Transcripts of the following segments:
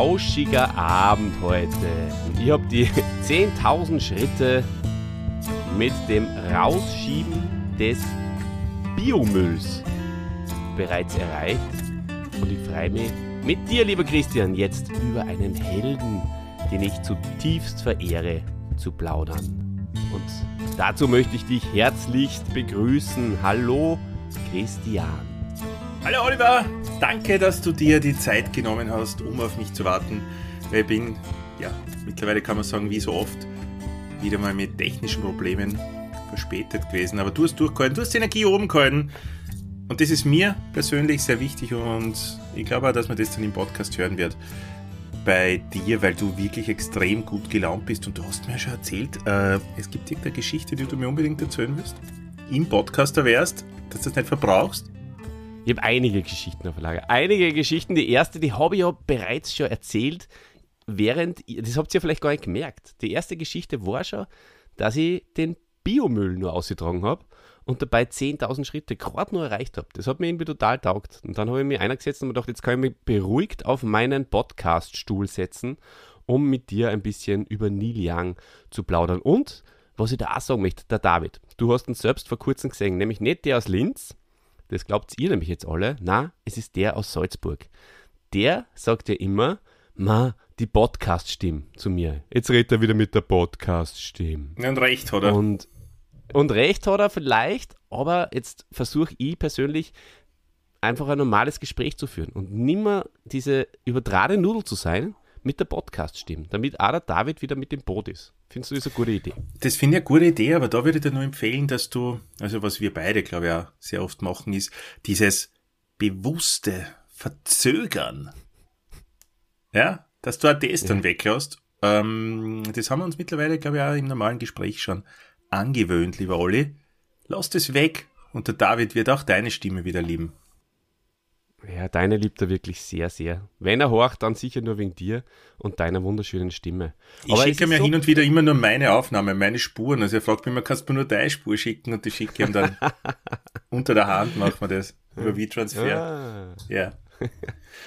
lauschiger Abend heute. Ich habe die 10.000 Schritte mit dem Rausschieben des Biomülls bereits erreicht. Und ich freue mich mit dir, lieber Christian, jetzt über einen Helden, den ich zutiefst verehre, zu plaudern. Und dazu möchte ich dich herzlichst begrüßen. Hallo, Christian. Hallo Oliver, danke, dass du dir die Zeit genommen hast, um auf mich zu warten. Ich bin, ja, mittlerweile kann man sagen, wie so oft, wieder mal mit technischen Problemen verspätet gewesen. Aber du hast durchgehalten, du hast die Energie oben gehalten. Und das ist mir persönlich sehr wichtig und ich glaube auch, dass man das dann im Podcast hören wird bei dir, weil du wirklich extrem gut gelaunt bist und du hast mir schon erzählt, äh, es gibt irgendeine Geschichte, die du mir unbedingt erzählen wirst. Im Podcaster wärst, dass du das nicht verbrauchst. Ich habe einige Geschichten auf Lager. Einige Geschichten. Die erste, die habe ich ja bereits schon erzählt, während, das habt ihr vielleicht gar nicht gemerkt. Die erste Geschichte war schon, dass ich den Biomüll nur ausgetragen habe und dabei 10.000 Schritte gerade nur erreicht habe. Das hat mir irgendwie total taugt. Und dann habe ich mich eingesetzt und mir gedacht, jetzt kann ich mich beruhigt auf meinen Podcast-Stuhl setzen, um mit dir ein bisschen über Neil Young zu plaudern. Und was ich da auch sagen möchte, der David, du hast ihn selbst vor kurzem gesehen, nämlich nicht der aus Linz, das glaubt ihr nämlich jetzt alle, na, es ist der aus Salzburg. Der sagt ja immer, ma, die Podcast-Stimme zu mir. Jetzt redet er wieder mit der Podcast-Stimme. Und recht hat er. Und, und recht hat er vielleicht, aber jetzt versuche ich persönlich einfach ein normales Gespräch zu führen und nimmer diese übertragene Nudel zu sein mit der Podcast-Stimme, damit auch der David wieder mit dem Boot ist. Findest du das eine gute Idee? Das finde ich eine gute Idee, aber da würde ich dir nur empfehlen, dass du, also was wir beide, glaube ich, auch sehr oft machen, ist dieses bewusste Verzögern. Ja, dass du auch das dann weglässt. Ähm, das haben wir uns mittlerweile, glaube ich, auch im normalen Gespräch schon angewöhnt, lieber Olli. Lass das weg und der David wird auch deine Stimme wieder lieben. Ja, deine liebt er wirklich sehr, sehr. Wenn er horcht, dann sicher nur wegen dir und deiner wunderschönen Stimme. Ich Aber schicke mir so hin und wieder immer nur meine Aufnahme, meine Spuren. Also er fragt mich immer, kannst du mir nur deine Spur schicken und die schicke ihm dann unter der Hand, machen wir das. Über V-Transfer. Ah. Ja.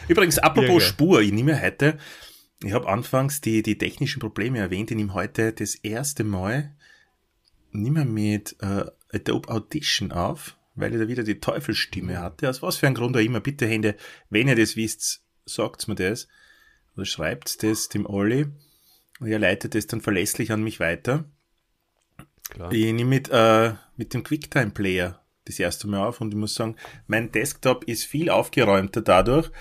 Übrigens, apropos ja, Spur, ich nehme heute, ich habe anfangs die, die technischen Probleme erwähnt, ich nehme heute das erste Mal nicht mehr mit äh, Adobe Audition auf weil ich da wieder die Teufelsstimme hatte. Aus was für einem Grund auch immer. Bitte, Hände, wenn ihr das wisst, sagt's mir das. Oder schreibt das dem Olli. Und er leitet das dann verlässlich an mich weiter. Klar. Ich nehme mit, äh, mit dem QuickTime-Player das erste Mal auf und ich muss sagen, mein Desktop ist viel aufgeräumter dadurch.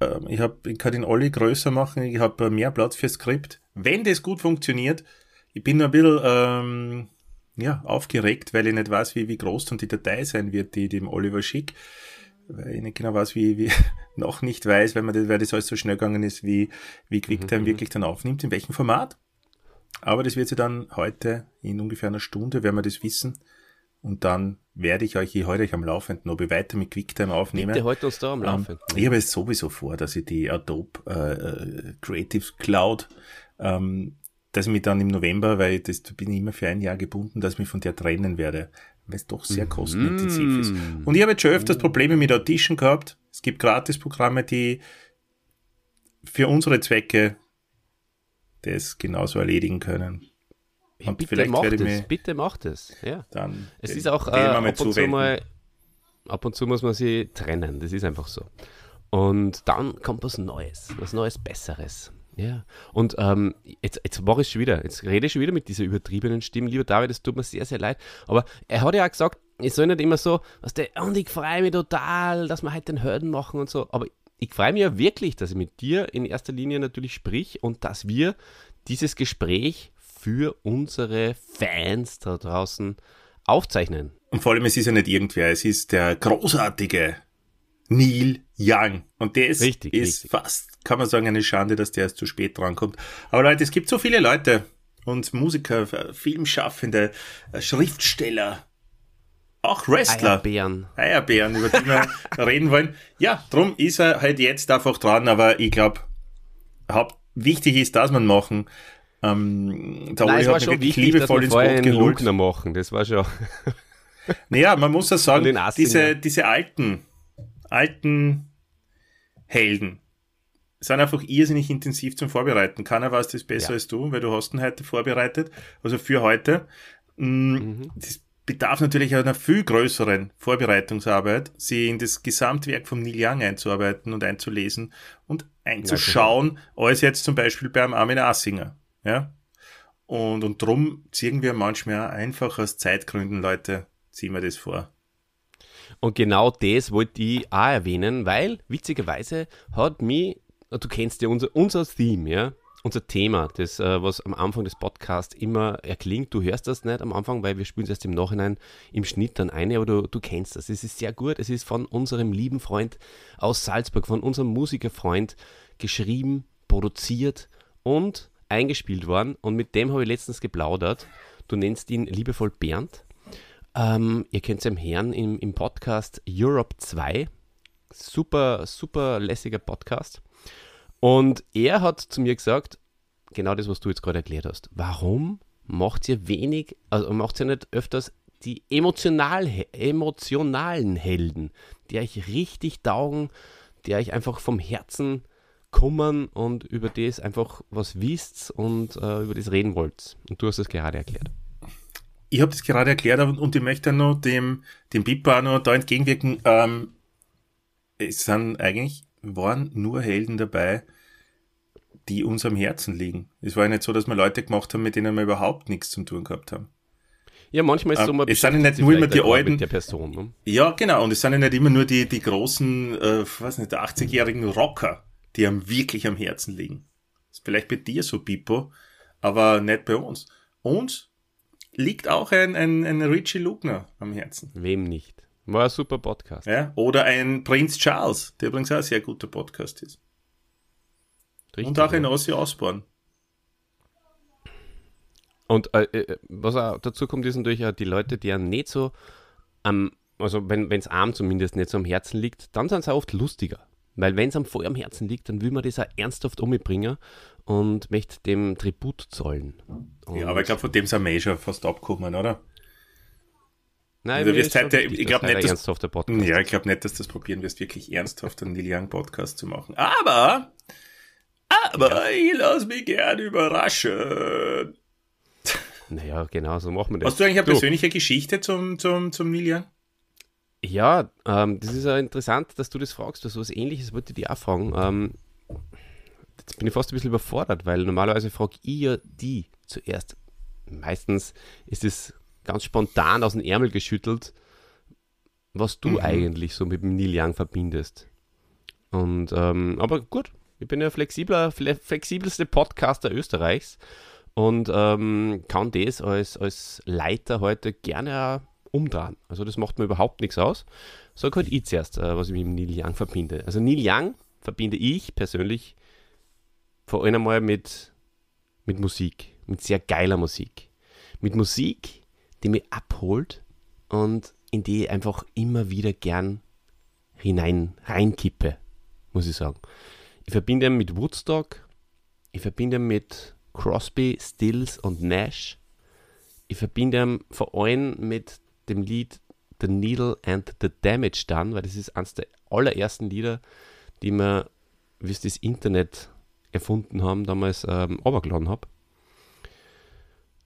Ähm, ich, hab, ich kann den Olli größer machen, ich habe mehr Platz für Skript. Wenn das gut funktioniert, ich bin ein bisschen ähm, ja, aufgeregt, weil ich nicht weiß, wie, wie groß dann die Datei sein wird, die ich dem Oliver schick. Weil ich nicht genau weiß, wie, wie noch nicht weiß, weil, man das, weil das alles so schnell gegangen ist, wie, wie QuickTime mhm. wirklich dann aufnimmt, in welchem Format. Aber das wird sie dann heute in ungefähr einer Stunde, werden wir das wissen. Und dann werde ich euch, ich heute euch am Laufenden, ob ich weiter mit QuickTime aufnehme. Bitte heute uns da am ähm, Laufenden. Ähm, ich habe es sowieso vor, dass ich die Adobe äh, äh Creative Cloud ähm, dass ich mich dann im November, weil das bin ich immer für ein Jahr gebunden, dass ich mich von der trennen werde, weil es doch sehr kostenintensiv mm. ist. Und ich habe jetzt schon öfters oh. Probleme mit Audition gehabt. Es gibt Gratisprogramme, die für unsere Zwecke das genauso erledigen können. Und bitte vielleicht macht werde es, bitte macht es. Ja. Dann es ist auch äh, ab, und zu mal, ab und zu muss man sie trennen, das ist einfach so. Und dann kommt was Neues, was Neues, Besseres. Ja, und ähm, jetzt, jetzt mache ich schon wieder, jetzt rede ich schon wieder mit dieser übertriebenen Stimme. Lieber David, es tut mir sehr, sehr leid. Aber er hat ja auch gesagt, ich soll nicht immer so, was der, und ich freue mich total, dass wir heute den Hürden machen und so. Aber ich freue mich ja wirklich, dass ich mit dir in erster Linie natürlich sprich und dass wir dieses Gespräch für unsere Fans da draußen aufzeichnen. Und vor allem, es ist ja nicht irgendwer, es ist der großartige Neil Young. Und der ist, richtig, ist richtig. fast, kann man sagen, eine Schande, dass der erst zu spät drankommt. Aber Leute, es gibt so viele Leute und Musiker, Filmschaffende, äh, Schriftsteller, auch Wrestler. Eierbären. Eierbären, über die wir reden wollen. Ja, drum ist er halt jetzt einfach dran, aber ich glaube, wichtig ist, dass man machen. Ähm, der Nein, Uli hat schon wichtig, liebevoll ins Boot geholt. machen, das war schon. naja, man muss ja sagen, diese, diese alten alten Helden, sind einfach irrsinnig intensiv zum Vorbereiten. Keiner weiß das besser ja. als du, weil du hast ihn heute vorbereitet, also für heute. Mm, mhm. Das bedarf natürlich einer viel größeren Vorbereitungsarbeit, sie in das Gesamtwerk von Neil Young einzuarbeiten und einzulesen und einzuschauen, ja, als jetzt zum Beispiel beim Armin Assinger. Ja? Und, und drum ziehen wir manchmal einfach aus Zeitgründen, Leute, ziehen wir das vor. Und genau das wollte ich auch erwähnen, weil witzigerweise hat mich, du kennst ja unser, unser Theme, ja, unser Thema, das, äh, was am Anfang des Podcasts immer erklingt. Du hörst das nicht am Anfang, weil wir spielen es erst im Nachhinein im Schnitt dann eine, aber du, du kennst das. Es ist sehr gut. Es ist von unserem lieben Freund aus Salzburg, von unserem Musikerfreund geschrieben, produziert und eingespielt worden. Und mit dem habe ich letztens geplaudert. Du nennst ihn liebevoll Bernd. Ähm, ihr kennt es Herrn im, im Podcast Europe 2. Super, super lässiger Podcast. Und er hat zu mir gesagt, genau das, was du jetzt gerade erklärt hast. Warum macht ihr wenig, also macht ihr nicht öfters die emotional, emotionalen Helden, die euch richtig taugen, die euch einfach vom Herzen kummern und über das einfach was wisst und äh, über das reden wollt. Und du hast es gerade erklärt. Ich habe das gerade erklärt und ich möchte noch dem, dem Pippa noch da entgegenwirken. Ähm, es sind eigentlich waren nur Helden dabei, die uns am Herzen liegen. Es war ja nicht so, dass wir Leute gemacht haben, mit denen wir überhaupt nichts zu tun gehabt haben. Ja, manchmal ist es so, man Es sind ja nicht nur immer die alten. Der Person, ne? Ja, genau. Und es sind ja nicht immer nur die, die großen, äh, weiß nicht, 80-jährigen Rocker, die einem wirklich am Herzen liegen. Das ist vielleicht bei dir so, Pippo, aber nicht bei uns. Uns liegt auch ein, ein, ein Richie Lugner am Herzen. Wem nicht? War ein super Podcast. Ja, oder ein Prinz Charles, der übrigens auch ein sehr guter Podcast ist. Richtig, und auch ein Ossi Osborn. Und äh, äh, was auch dazu kommt, ist natürlich auch die Leute, die ja nicht so am, also wenn es arm zumindest nicht so am Herzen liegt, dann sind sie auch oft lustiger. Weil wenn es am voll am Herzen liegt, dann will man das auch ernsthaft umbringen und möchte dem Tribut zollen. Und ja, aber ich glaube, von dem sind wir eh schon fast abgekommen, oder? Nein, also wirst heute, ich glaube nicht, dass, ja, ich glaube nicht, dass du das probieren wirst, wirklich ernsthaft einen Neil Young Podcast zu machen. Aber, aber ja. ich lasse mich gern überraschen. Naja, genau, so machen wir das. Hast du eigentlich eine persönliche Geschichte zum, zum, zum Neil Young? Ja, ähm, das ist ja interessant, dass du das fragst, weil so was ähnliches wollte ich dir auch fragen. Ähm, jetzt bin ich fast ein bisschen überfordert, weil normalerweise frage ich ja die zuerst. Meistens ist es ganz spontan aus dem Ärmel geschüttelt, was du mhm. eigentlich so mit dem Neil Young verbindest. Und, ähm, aber gut, ich bin ja flexibler, flexibelste Podcaster Österreichs und ähm, kann das als, als Leiter heute gerne umdrehen. Also das macht mir überhaupt nichts aus. Sag halt ich zuerst, äh, was ich mit Neil Young verbinde. Also Neil Young verbinde ich persönlich vor allem einmal mit, mit Musik, mit sehr geiler Musik. Mit Musik, die mich abholt und in die ich einfach immer wieder gern hinein reinkippe, muss ich sagen. Ich verbinde ihn mit Woodstock, ich verbinde ihn mit Crosby, Stills und Nash. Ich verbinde ihn vor allem mit dem Lied The Needle and the Damage Done, weil das ist eines der allerersten Lieder, die wir, wie es das Internet erfunden haben, damals ähm, habe.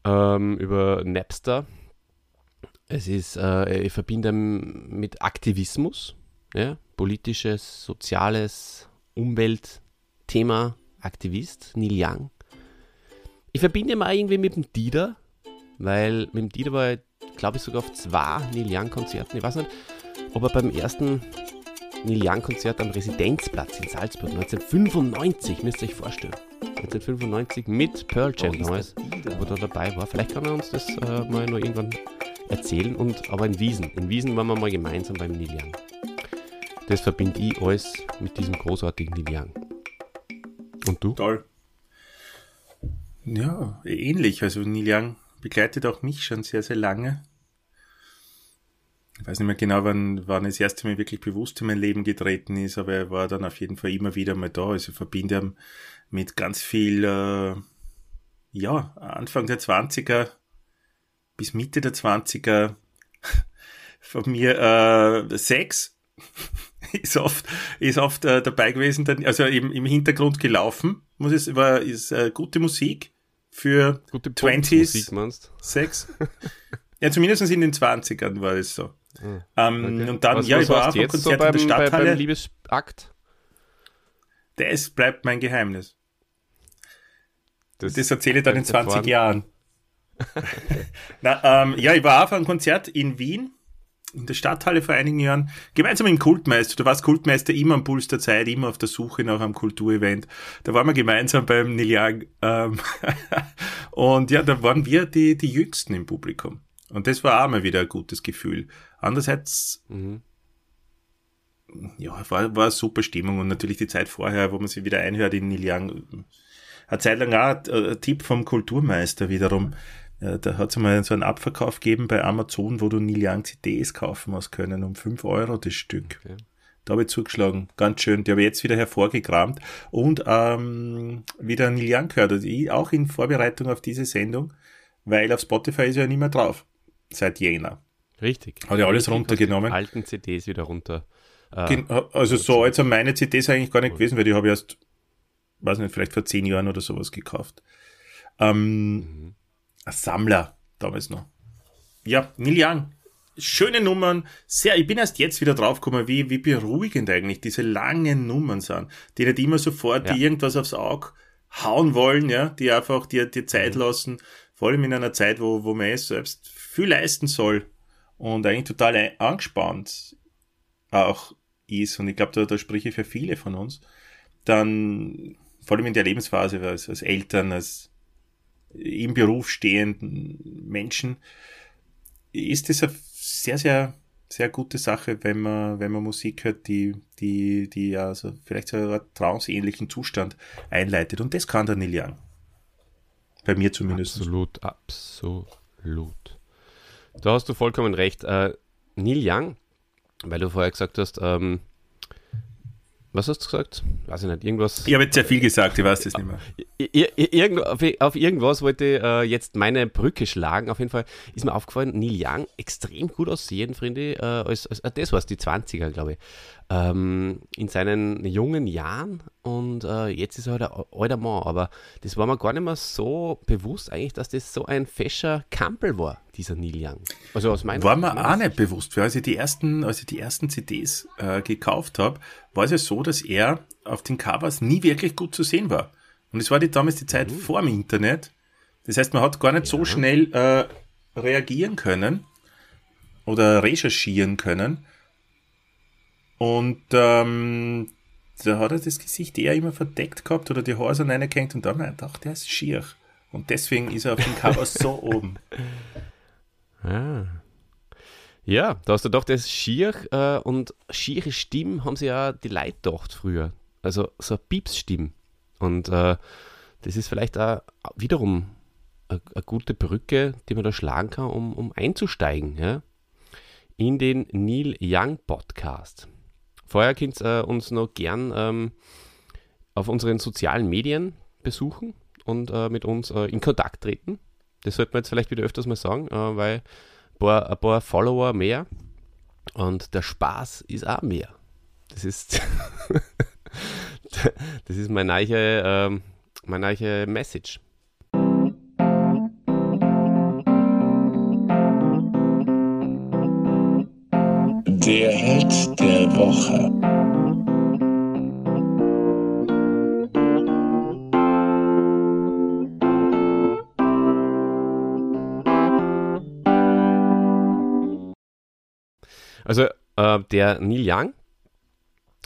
Ähm, über Napster es ist, äh, ich verbinde mit Aktivismus, ja, politisches, soziales, Umweltthema, Aktivist, Neil Young. Ich verbinde auch irgendwie mit dem Dieter, weil mit dem Dieter war ich, glaube ich, sogar auf zwei Neil Young-Konzerten. Ich weiß nicht, ob er beim ersten Neil Young-Konzert am Residenzplatz in Salzburg 1995, müsst ihr euch vorstellen. 1995 mit Pearl Jam damals, wo er dabei war. Vielleicht kann er uns das äh, mal noch irgendwann erzählen und aber in Wiesen. In Wiesen waren wir mal gemeinsam beim Neil Young. Das verbinde ich alles mit diesem großartigen Neil Young. Und du? Toll. Ja, ähnlich. Also Neil Young begleitet auch mich schon sehr, sehr lange. Ich weiß nicht mehr genau, wann, wann das erste Mal wirklich bewusst in mein Leben getreten ist, aber er war dann auf jeden Fall immer wieder mal da. Also verbinde ihn mit ganz viel, äh, ja, Anfang der 20er bis Mitte der 20er von mir äh, Sex ist oft, ist oft äh, dabei gewesen, also eben im Hintergrund gelaufen. Muss es, war, ist äh, gute Musik für Gute 20s, Musik Sex. ja, zumindest in den 20ern war es so. Hm, Ähm, okay. Und dann, was, ja, was ich war auch am jetzt so Konzert beim, in der bei, Stadthalle. beim Liebesakt? das bleibt mein Geheimnis. Das erzähle ich dann in könnte 20 fahren. Jahren. Na, ähm, ja, ich war auf einem Konzert in Wien, in der Stadthalle vor einigen Jahren, gemeinsam mit dem Kultmeister. Du warst Kultmeister immer am Puls der Zeit, immer auf der Suche nach einem Kulturevent. Da waren wir gemeinsam beim Neil Young. Ähm, und ja, da waren wir die, die Jüngsten im Publikum. Und das war auch mal wieder ein gutes Gefühl. Andererseits Mhm. ja, war, war eine super Stimmung und natürlich die Zeit vorher, wo man sich wieder einhört in Neil Young. Eine Zeit lang auch ein, ein Tipp vom Kulturmeister wiederum. Äh, Da hat es mal so einen Abverkauf gegeben bei Amazon, wo du Neil Young CDs kaufen hast können, um 5 Euro das Stück. Okay. Da habe ich zugeschlagen, ganz schön. Die habe ich jetzt wieder hervorgekramt und ähm, wieder Neil Young gehört. Also ich auch in Vorbereitung auf diese Sendung, weil auf Spotify ist ja nicht mehr drauf. Seit Jänner. Richtig. Hat ja alles Richtig, runtergenommen. die Alten CDs wieder runter. Äh, Gen- Also so alt sind meine CDs eigentlich gar nicht gewesen, weil die habe ich erst, weiß nicht, vielleicht vor zehn Jahren oder sowas gekauft. Ähm, Mhm. Ein Sammler damals noch. Ja, Neil Young. Schöne Nummern. Sehr, ich bin erst jetzt wieder draufgekommen, wie, wie beruhigend eigentlich diese langen Nummern sind, die nicht immer sofort Ja. die irgendwas aufs Auge hauen wollen, ja, die einfach dir, Mhm. Zeit lassen, vor allem in einer Zeit, wo, wo man eh selbst viel leisten soll und eigentlich total angespannt auch ist, und ich glaube, da, da spreche ich für viele von uns, dann vor allem in der Lebensphase als, als Eltern, als im Beruf stehenden Menschen, ist es eine sehr, sehr, sehr gute Sache, wenn man, wenn man Musik hört, die, die, die ja so vielleicht so einen tranceähnlichen Zustand einleitet. Und das kann der Neil Young. Bei mir zumindest. Absolut, absolut. Da hast du vollkommen recht. Äh, Neil Young, weil du vorher gesagt hast, ähm, was hast du gesagt? Weiß ich nicht, irgendwas. Ich habe jetzt sehr viel gesagt, ich weiß das nicht mehr. Ir ir irgend, auf, auf irgendwas wollte ich äh, jetzt meine Brücke schlagen. Auf jeden Fall ist mir aufgefallen, Neil Young extrem gut aussehen, finde ich, äh, als, als, das war es, die 20er, glaube ich. Ähm, in seinen jungen Jahren und äh, jetzt ist er halt ein alter Mann, aber das war mir gar nicht mehr so bewusst eigentlich, dass das so ein fescher Kampel war, dieser Neil Young. Also aus meiner War mir auch nicht bewusst, weil als ich die ersten, als ich die ersten CDs äh, gekauft habe, war es ja so, dass er auf den Covers nie wirklich gut zu sehen war. Und es war die, damals die Zeit vor dem Internet. Das heißt, man hat gar nicht so schnell äh, reagieren können oder recherchieren können. Und ähm, da hat er das Gesicht eher immer verdeckt gehabt oder die Haare so reingehängt und dann hat er gedacht, der ist schier. Und deswegen ist er auf den Covers so oben. Ah. Ja, da hast du doch das schier äh, und schiere Stimmen haben sie ja die Leute gedacht früher. Also so Piepsstimmen. Und äh, das ist vielleicht auch wiederum eine gute Brücke, die man da schlagen kann, um, um einzusteigen ja? in den Neil Young Podcast. Vorher könnt ihr uns noch gern ähm, auf unseren sozialen Medien besuchen und äh, mit uns äh, in Kontakt treten. Das sollte man jetzt vielleicht wieder öfters mal sagen, äh, weil ein paar, ein paar Follower mehr und der Spaß ist auch mehr. Das ist, das ist meine neue, ähm, meine neue Message. Der Held der Woche. Also äh, der Neil Young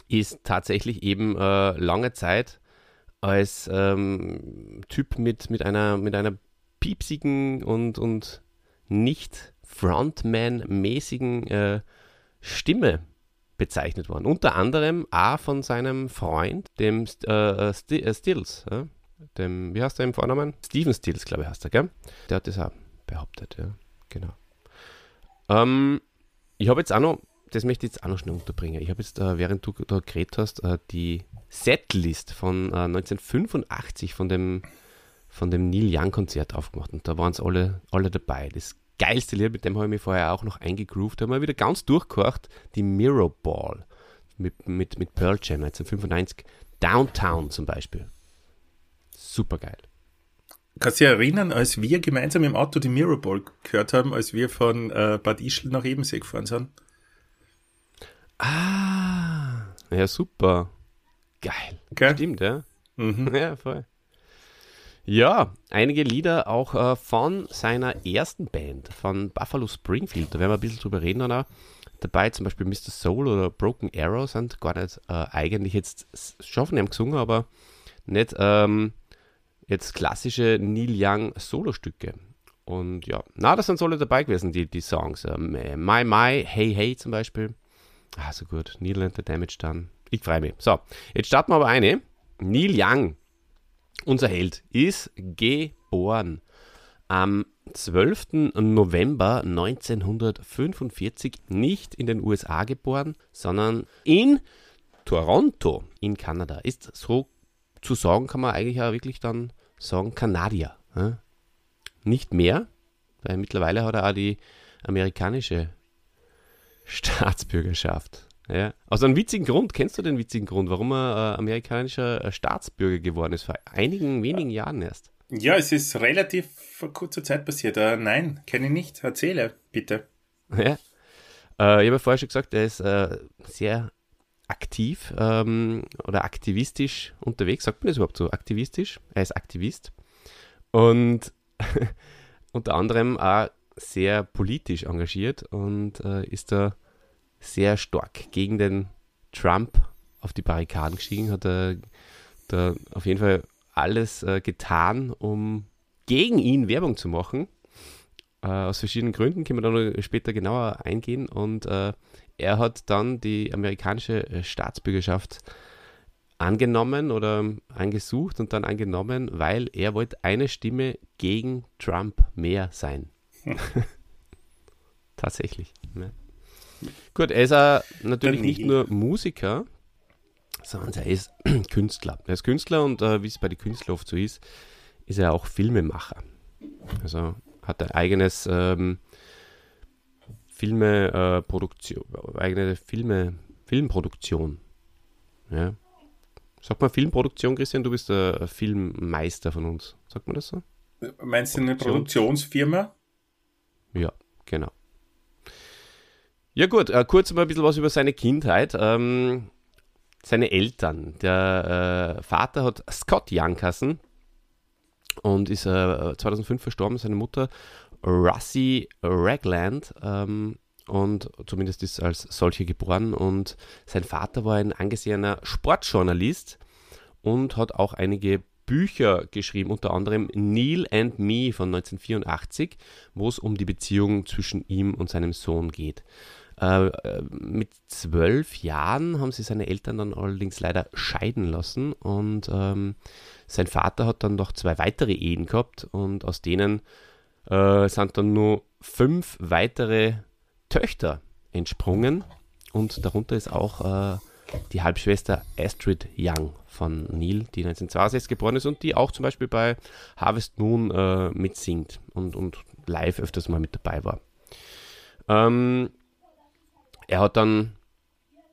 ist tatsächlich eben äh, lange Zeit als ähm, Typ mit, mit, einer, mit einer piepsigen und, und nicht Frontman-mäßigen äh, Stimme bezeichnet worden. Unter anderem auch von seinem Freund, dem äh, Sti äh, Stills. Ja? Dem, wie heißt er im Vornamen? Steven Stills, glaube ich, heißt er, gell? Der hat das auch behauptet, ja. Genau. Ähm, ich habe jetzt auch noch, das möchte ich jetzt auch noch schnell unterbringen. Ich habe jetzt, äh, während du da geredet hast, äh, die Setlist von äh, 1985 von dem, von dem Neil Young Konzert aufgemacht und da waren es alle, alle dabei. Das geilste Lied, mit dem habe ich mich vorher auch noch eingegroovt, haben wir wieder ganz durchgekocht, die Mirror Ball mit, mit, mit Pearl Jam 1995. Downtown zum Beispiel. Super geil. Kannst du dich erinnern, als wir gemeinsam im Auto die Mirror Ball gehört haben, als wir von äh, Bad Ischl nach Ebensee gefahren sind? Ah, ja, super. Geil. Gell? Stimmt, ja. Mhm. Ja, voll. Ja, einige Lieder auch äh, von seiner ersten Band, von Buffalo Springfield. Da werden wir ein bisschen drüber reden. Auch. Dabei zum Beispiel Mr. Soul oder Broken Arrow sind gar nicht äh, eigentlich jetzt schon von ihm gesungen, aber nicht ähm, jetzt klassische Neil Young Solostücke. Und ja, na, das sind Solo dabei gewesen, die, die Songs. Ähm, My My, Hey Hey zum Beispiel. Ah, so gut. Neil and the Damage dann. Ich freue mich. So, jetzt starten wir aber eine. Neil Young, unser Held, ist geboren am 12. November 1945, nicht in den USA geboren, sondern in Toronto in Kanada. Ist so zu sagen, kann man eigentlich auch wirklich dann sagen, Kanadier. Ja? Nicht mehr, weil mittlerweile hat er auch die amerikanische Staatsbürgerschaft. Ja. Aus einem witzigen Grund, kennst du den witzigen Grund, warum er äh, amerikanischer äh, Staatsbürger geworden ist? Vor einigen wenigen Jahren erst. Ja, es ist relativ vor kurzer Zeit passiert. Äh, nein, kenne ich nicht. Erzähle, bitte. Ja. Äh, ich habe ja vorher schon gesagt, er ist äh, sehr aktiv ähm, oder aktivistisch unterwegs. Sagt man das überhaupt so? Aktivistisch? Er ist Aktivist. Und unter anderem auch sehr politisch engagiert und äh, ist da sehr stark gegen den Trump auf die Barrikaden gestiegen, hat er da auf jeden Fall alles äh, getan, um gegen ihn Werbung zu machen. Äh, aus verschiedenen Gründen können wir da noch später genauer eingehen. Und äh, er hat dann die amerikanische äh, Staatsbürgerschaft angenommen oder angesucht und dann angenommen, weil er wollte eine Stimme gegen Trump mehr sein. Tatsächlich. Ne? Gut, er ist auch natürlich nicht nur Musiker, sondern er ist Künstler. Er ist Künstler und äh, wie es bei den Künstlern oft so ist, ist er auch Filmemacher. Also hat ein eigenes ähm, Filme, äh, Produktion, eigene Filme, Filmproduktion. Ja. Sagt man Filmproduktion, Christian? Du bist der Filmmeister von uns. Sagt man das so? Meinst du eine Produktionsfirma? Ja, genau. Ja gut, äh, kurz mal ein bisschen was über seine Kindheit. Ähm, seine Eltern. Der äh, Vater hat Scott Youngkassen und ist äh, 2005 verstorben. Seine Mutter Russie Ragland ähm, und zumindest ist als solche geboren. Und sein Vater war ein angesehener Sportjournalist und hat auch einige Bücher geschrieben, unter anderem Neil and Me von 1984, wo es um die Beziehung zwischen ihm und seinem Sohn geht. Äh, mit zwölf Jahren haben sie seine Eltern dann allerdings leider scheiden lassen und ähm, sein Vater hat dann noch zwei weitere Ehen gehabt und aus denen äh, sind dann nur fünf weitere Töchter entsprungen und darunter ist auch äh, die Halbschwester Astrid Young von Neil, die 1962 geboren ist und die auch zum Beispiel bei Harvest Moon äh, mitsingt und, und live öfters mal mit dabei war. Ähm, er hat dann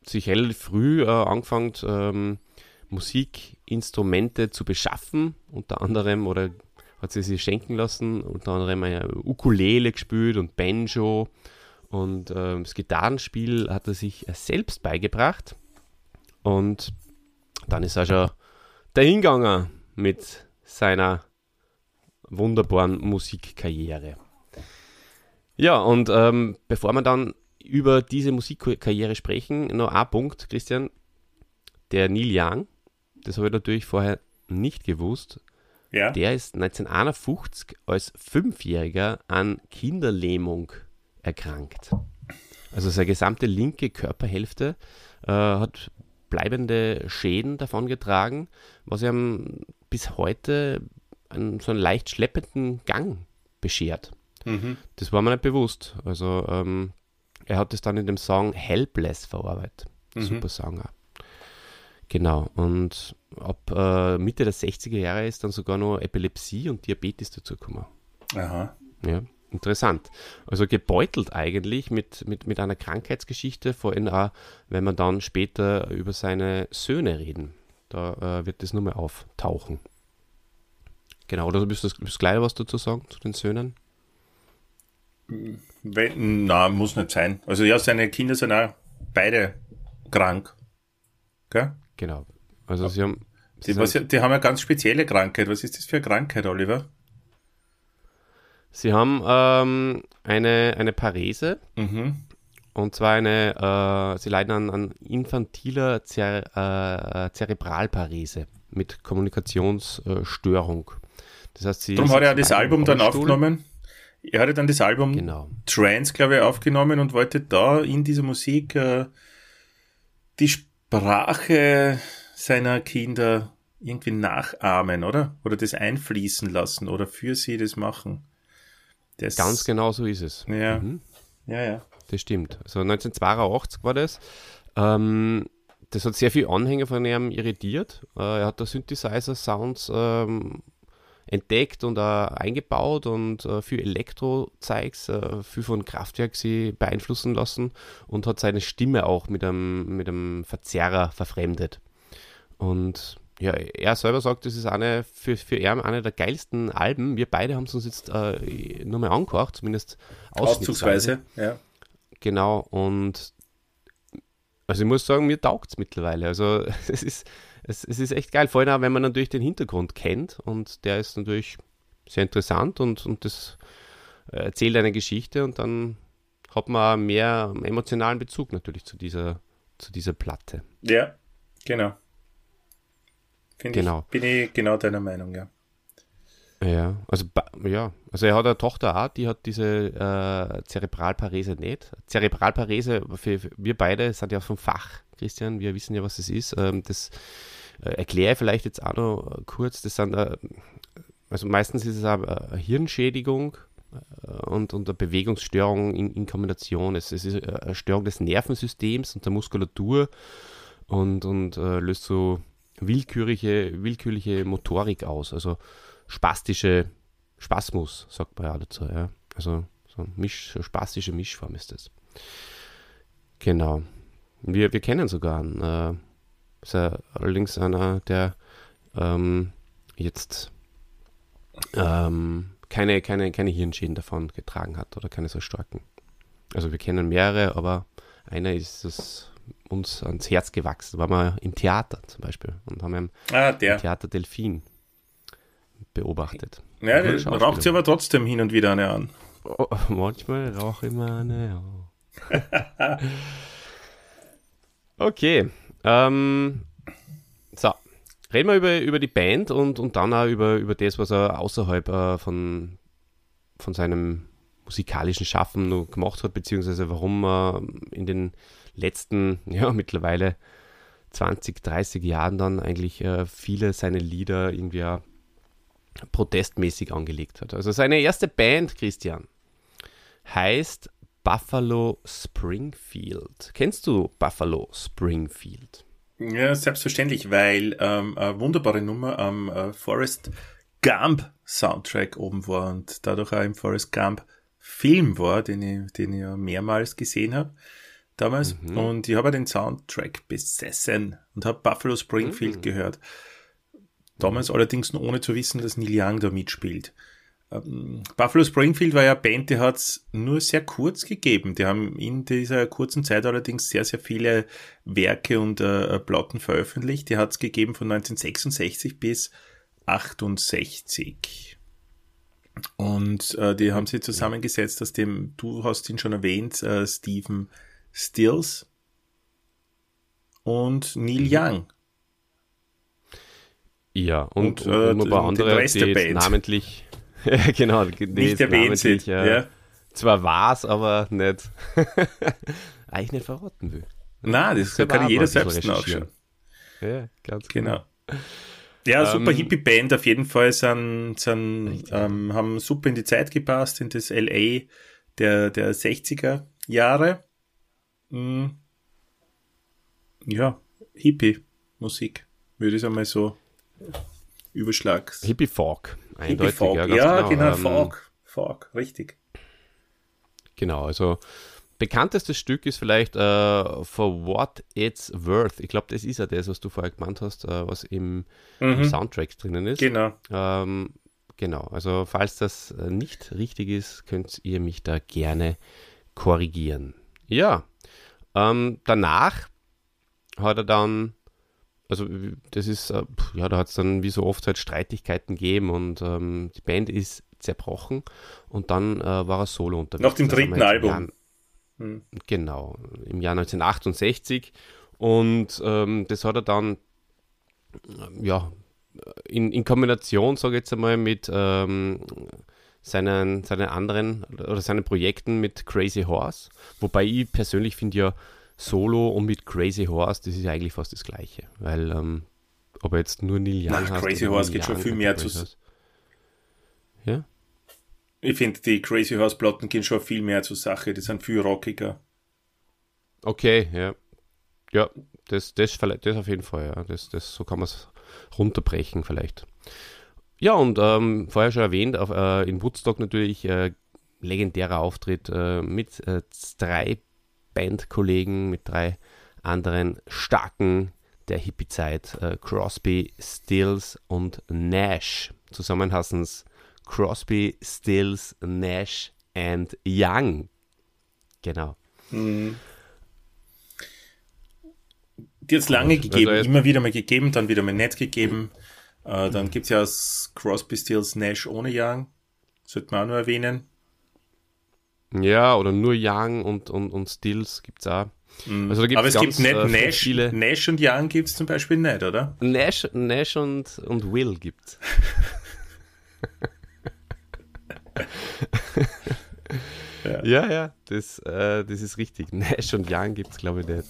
sich relativ früh äh, angefangen, ähm, Musikinstrumente zu beschaffen, unter anderem, oder hat sie sich schenken lassen, unter anderem eine Ukulele gespielt und Banjo und äh, das Gitarrenspiel hat er sich selbst beigebracht und dann ist er schon dahingegangen mit seiner wunderbaren Musikkarriere. Ja, und ähm, bevor wir dann über diese Musikkarriere sprechen, noch ein Punkt, Christian. Der Neil Young, das habe ich natürlich vorher nicht gewusst, Ja. der ist 1951 als Fünfjähriger an Kinderlähmung erkrankt. Also seine gesamte linke Körperhälfte äh, hat bleibende Schäden davongetragen, was ihm bis heute einen, so einen leicht schleppenden Gang beschert. Mhm. Das war mir nicht bewusst. Also ähm, er hat es dann in dem Song Helpless verarbeitet. Mhm. Super Song auch. Genau. Und ab äh, Mitte der 60er Jahre ist dann sogar noch Epilepsie und Diabetes dazugekommen. Aha. Ja. Interessant. Also gebeutelt eigentlich mit, mit, mit einer Krankheitsgeschichte, vor allem auch, wenn wir dann später über seine Söhne reden. Da äh, wird das nur mal auftauchen. Genau, oder bist du das gleich was dazu sagen zu den Söhnen? Wenn, na, muss nicht sein. Also ja, seine Kinder sind auch beide krank. Gell? Genau. Also sie haben. Sie die, was, die haben eine ganz spezielle Krankheit. Was ist das für eine Krankheit, Oliver? Sie haben ähm, eine, eine Parese. Mhm. Und zwar eine, äh, sie leiden an, an infantiler Zer, äh, Zerebralparese mit Kommunikationsstörung. Das heißt, sie. Darum hat er das Album dann aufgenommen. Er hatte dann das Album genau. Trance, glaube ich, aufgenommen und wollte da in dieser Musik äh, die Sprache seiner Kinder irgendwie nachahmen, oder? Oder das einfließen lassen oder für sie das machen. Das, Ganz genau so ist es. Ja, mhm. ja, ja. Das stimmt. Also 1982 war das. Ähm, das hat sehr viele Anhänger von ihm irritiert. Äh, er hat da Synthesizer-Sounds ähm, entdeckt und auch eingebaut und äh, viel Elektro-Zeugs, äh, viel von Kraftwerk sie beeinflussen lassen und hat seine Stimme auch mit einem, mit einem Verzerrer verfremdet. Und ja, er selber sagt, das ist eine für, für ihn eine der geilsten Alben. Wir beide haben es uns jetzt äh, nur mal angehört, zumindest auszugsweise. Ja. Genau, und also ich muss sagen, mir taugt es mittlerweile. Also es ist, es, es ist echt geil, vor allem auch, wenn man natürlich den Hintergrund kennt und der ist natürlich sehr interessant und, und das erzählt eine Geschichte und dann hat man mehr emotionalen Bezug natürlich zu dieser, zu dieser Platte. Ja, genau. Find genau. Ich, bin ich genau deiner Meinung, ja. Ja, also ja, also er hat eine Tochter auch, die hat diese äh, Zerebralparese nicht. Zerebralparese, für, für, wir beide sind ja vom Fach, Christian, wir wissen ja, was das ist. Ähm, das äh, erkläre ich vielleicht jetzt auch noch kurz. Das sind, äh, also meistens ist es eine Hirnschädigung äh, und, und eine Bewegungsstörung in, in Kombination. Es, es, ist eine Störung des Nervensystems und der Muskulatur und, und äh, löst so willkürliche, willkürliche Motorik aus, also spastische Spasmus, sagt man ja dazu. Ja. Also so eine Misch, so spastische Mischform ist das. Genau. Wir, wir kennen sogar einen, äh, ist ja allerdings einer, der ähm, jetzt ähm, keine, keine, keine Hirnschäden davon getragen hat oder keine so starken. Also wir kennen mehrere, aber einer ist es uns ans Herz gewachsen. Waren wir im Theater zum Beispiel und haben ah, im Theater Delfin beobachtet. Ja, raucht sie aber trotzdem hin und wieder eine an. Oh, manchmal rauche ich mal eine an. okay. Ähm, so. Reden wir über, über die Band und, und dann auch über, über das, was er außerhalb äh, von, von seinem musikalischen Schaffen noch gemacht hat, beziehungsweise warum er in den letzten, ja, mittlerweile 20, 30 Jahren dann eigentlich äh, viele seiner Lieder irgendwie auch protestmäßig angelegt hat. Also seine erste Band, Christian, heißt Buffalo Springfield. Kennst du Buffalo Springfield? Ja, selbstverständlich, weil ähm, eine wunderbare Nummer am äh, Forrest Gump Soundtrack oben war und dadurch auch im Forrest Gump Film war, den ich, den ich ja mehrmals gesehen habe damals. Mhm. Und ich habe den Soundtrack besessen und habe Buffalo Springfield mhm. gehört. Damals allerdings nur ohne zu wissen, dass Neil Young da mitspielt. Ähm, Buffalo Springfield war ja eine Band, die hat es nur sehr kurz gegeben. Die haben in dieser kurzen Zeit allerdings sehr, sehr viele Werke und äh, Platten veröffentlicht. Die hat es gegeben von 1966 bis 68. Und äh, die haben sie zusammengesetzt aus dem, du hast ihn schon erwähnt, äh, Stephen Stills und Neil mhm. Young. Ja, und, und, äh, und ein paar andere, Rest die der namentlich, genau, die nicht erwähnt sind. Äh, ja. Zwar war's, aber nicht, eigentlich nicht verraten will. Nein, das, das kann jeder selbst nachschauen. Ja, ganz genau. genau. Ja, super ähm, Hippie-Band auf jeden Fall, sind, sind, ähm, haben super in die Zeit gepasst, in das LA der, der 60er Jahre. Hm. Ja, Hippie-Musik, würde ich einmal so überschlags. Hippie-Folk, Hippie Folk, ja, ja genau, genau ähm, Folk, Folk, richtig. Genau, also bekanntestes Stück ist vielleicht uh, For What It's Worth. Ich glaube, das ist ja das, was du vorher gemeint hast, uh, was im, mhm. im, Soundtrack drinnen ist. Genau. Ähm, genau, also falls das äh, nicht richtig ist, könnt ihr mich da gerne korrigieren. Ja, ähm, danach hat er dann, also das ist, äh, ja, da hat es dann wie so oft halt Streitigkeiten gegeben und ähm, die Band ist zerbrochen und dann äh, war er solo unterwegs. Nach dem dritten Album. Jahr, hm. Genau, im Jahr 1968 und ähm, das hat er dann, ja, in, in Kombination, sage ich jetzt einmal, mit ähm, seinen, seinen anderen oder seinen Projekten mit Crazy Horse. Wobei ich persönlich finde ja Solo und mit Crazy Horse, das ist ja eigentlich fast das Gleiche. Weil, ähm, ob er jetzt nur Neil Young Nein, Crazy Horse geht schon viel mehr zu. Ja? Ich finde, die Crazy Horse Platten gehen schon viel mehr zur Sache. Die sind viel rockiger. Okay, ja. Ja, das, das, das auf jeden Fall, ja. Das, das, so kann man es runterbrechen vielleicht. Ja, und ähm, vorher schon erwähnt, auf, äh, in Woodstock natürlich äh, legendärer Auftritt äh, mit äh, drei Bandkollegen, mit drei anderen starken der Hippie-Zeit, äh, Crosby, Stills und Nash. Zusammen hassen es Crosby, Stills, Nash and Young. Genau. Mhm. Die hat es lange also gegeben, also immer wieder mal gegeben, dann wieder mal nicht gegeben. Äh, dann gibt es ja das Crosby, Stills, Nash ohne Young. Sollte man auch nur erwähnen. Ja, oder nur Young und, und, und Stills gibt es auch. Mhm. Also Aber es ganz, gibt nicht äh, Nash, viele... Nash und Young gibt es zum Beispiel nicht, oder? Nash, Nash und, und Will gibt ja. ja, ja, das, äh, das ist richtig. Nash und Young gibt es, glaube ich, nicht.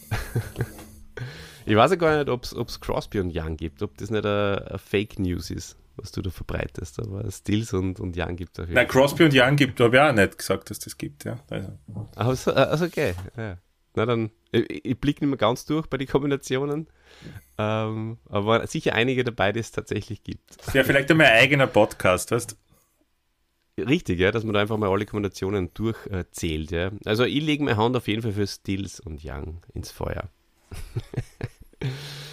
Ich weiß ja gar nicht, ob es Crosby und Young gibt, ob das nicht eine, Fake News ist, was du da verbreitest, aber Stills und, und Young gibt es auf Nein, Crosby und Young gibt, habe ich auch nicht gesagt, dass das gibt, ja. Also, also, also okay. Ja. Na dann, ich, ich blicke nicht mehr ganz durch bei den Kombinationen, ähm, aber sicher einige dabei, die es tatsächlich gibt. Das wäre vielleicht einmal ein eigener Podcast, weißt Richtig, ja, dass man da einfach mal alle Kombinationen durchzählt, äh, ja. Also ich lege meine Hand auf jeden Fall für Stills und Young ins Feuer.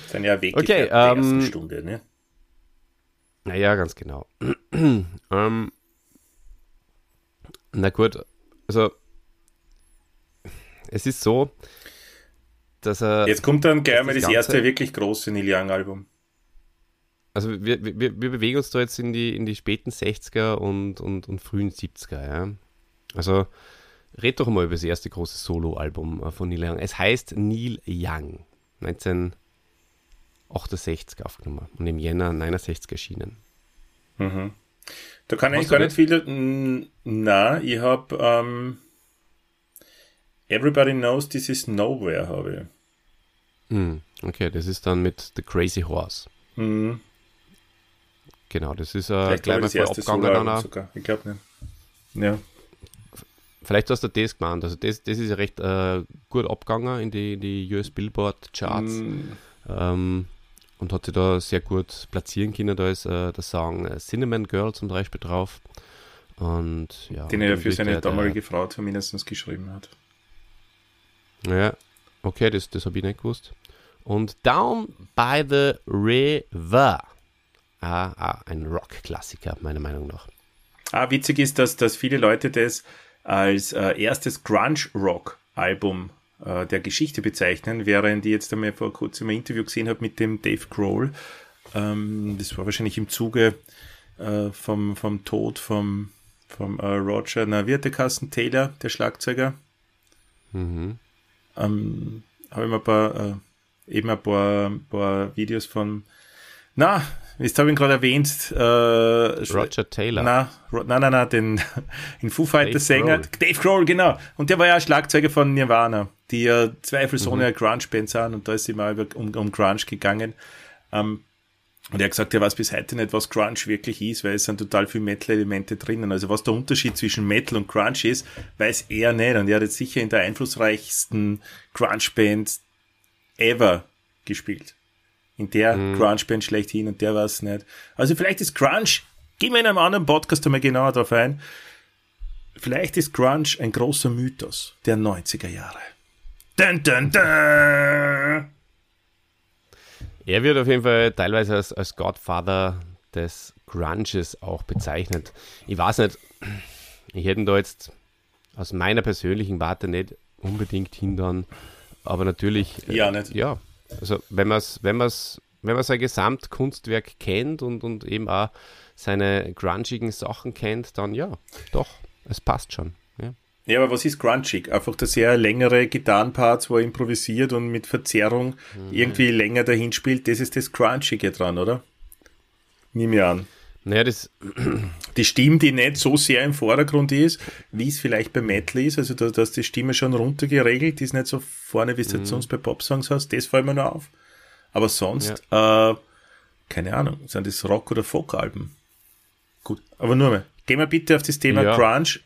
Sind ja Weg okay, der ähm, ersten Stunde, ne? Naja, ganz genau. ähm, na gut, also es ist so, dass er. Jetzt kommt dann gleich mal das, das erste wirklich große Neil Young-Album. Also wir, wir, wir bewegen uns da jetzt in die, in die späten 60er und, und, und frühen 70er, ja. Also red doch mal über das erste große Solo-Album äh, von Neil Young. Es heißt Neil Young. 1968 aufgenommen und im Jänner 69 erschienen. Mhm. Da kann ich gar nicht viel. Na, ich habe ähm, Everybody Knows This Is Nowhere habe ich. Hm, okay, das ist dann mit The Crazy Horse. Mhm. Genau, das ist äh, gleich mal abgegangen. Sogar. Ich glaube nicht. Ja. Vielleicht hast du das gemeint. Also das, das ist ja recht äh, gut abgegangen in die, in die US Billboard Charts. Mm. Ähm, und hat sich da sehr gut platzieren können. Da ist äh, der Song äh, Cinnamon Girl zum Beispiel drauf. Und ja. Den er für seine damalige der, Frau zumindest geschrieben hat. Ja, okay, das, das habe ich nicht gewusst. Und Down by the River. Ah, ah, ein Rock-Klassiker, meiner Meinung nach. Ah, witzig ist, dass, dass viele Leute das als äh, erstes Grunge-Rock-Album äh, der Geschichte bezeichnen, während ich jetzt einmal vor kurzem ein Interview gesehen habe mit dem Dave Grohl. Ähm, das war wahrscheinlich im Zuge äh, vom, vom Tod vom, vom äh, Roger, na, wie hat der Carsten Taylor, der Schlagzeuger? Mhm. Ähm, habe ich mir ein paar, äh, eben ein paar, paar Videos von, na, Jetzt habe ich ihn gerade erwähnt. Äh, Roger Taylor. Nein, nein, nein, na, den in Foo Fighters Sänger. Grohl. Dave Grohl, genau. Und der war ja Schlagzeuger von Nirvana, die ja zweifelsohne mhm. Grunge-Band sind und da ist immer um, um Grunge gegangen. Ähm, und er hat gesagt, er weiß bis heute nicht, was Grunge wirklich ist, weil es sind total viele Metal-Elemente drinnen. Also was der Unterschied zwischen Metal und Grunge ist, weiß er nicht. Und er hat jetzt sicher in der einflussreichsten Grunge-Band ever gespielt in der mhm. Crunch-Band schlechthin und der war es nicht. Also vielleicht ist Crunch, gehen wir in einem anderen Podcast einmal genauer drauf ein. Vielleicht ist Grunge ein großer Mythos der 90er Jahre. Dun, dun, dun. Er wird auf jeden Fall teilweise als, als Godfather des Grunges auch bezeichnet. Ich weiß nicht, ich hätte ihn da jetzt aus meiner persönlichen Warte nicht unbedingt hindern, aber natürlich. Ja, nicht. Ja, also wenn man es, wenn man wenn man sein Gesamtkunstwerk kennt und, und eben auch seine grungigen Sachen kennt, dann ja, doch, es passt schon. Ja. Ja, aber was ist grungig? Einfach der sehr längere Gitarrenparts, wo er improvisiert und mit Verzerrung mhm. irgendwie länger dahin spielt, das ist das Grungige dran, oder? Nimm mir an. Naja, das. Die Stimme, die nicht so sehr im Vordergrund ist, wie es vielleicht bei Metal ist, also da, dass die Stimme schon runtergeregelt, die ist nicht so vorne, wie es mhm. jetzt sonst bei Popsongs hast, das fällt mir nur auf. Aber sonst, ja. äh, keine Ahnung, sind das Rock- oder Folk-Alben? Gut, aber nur mal. Gehen wir bitte auf das Thema ja. Grunge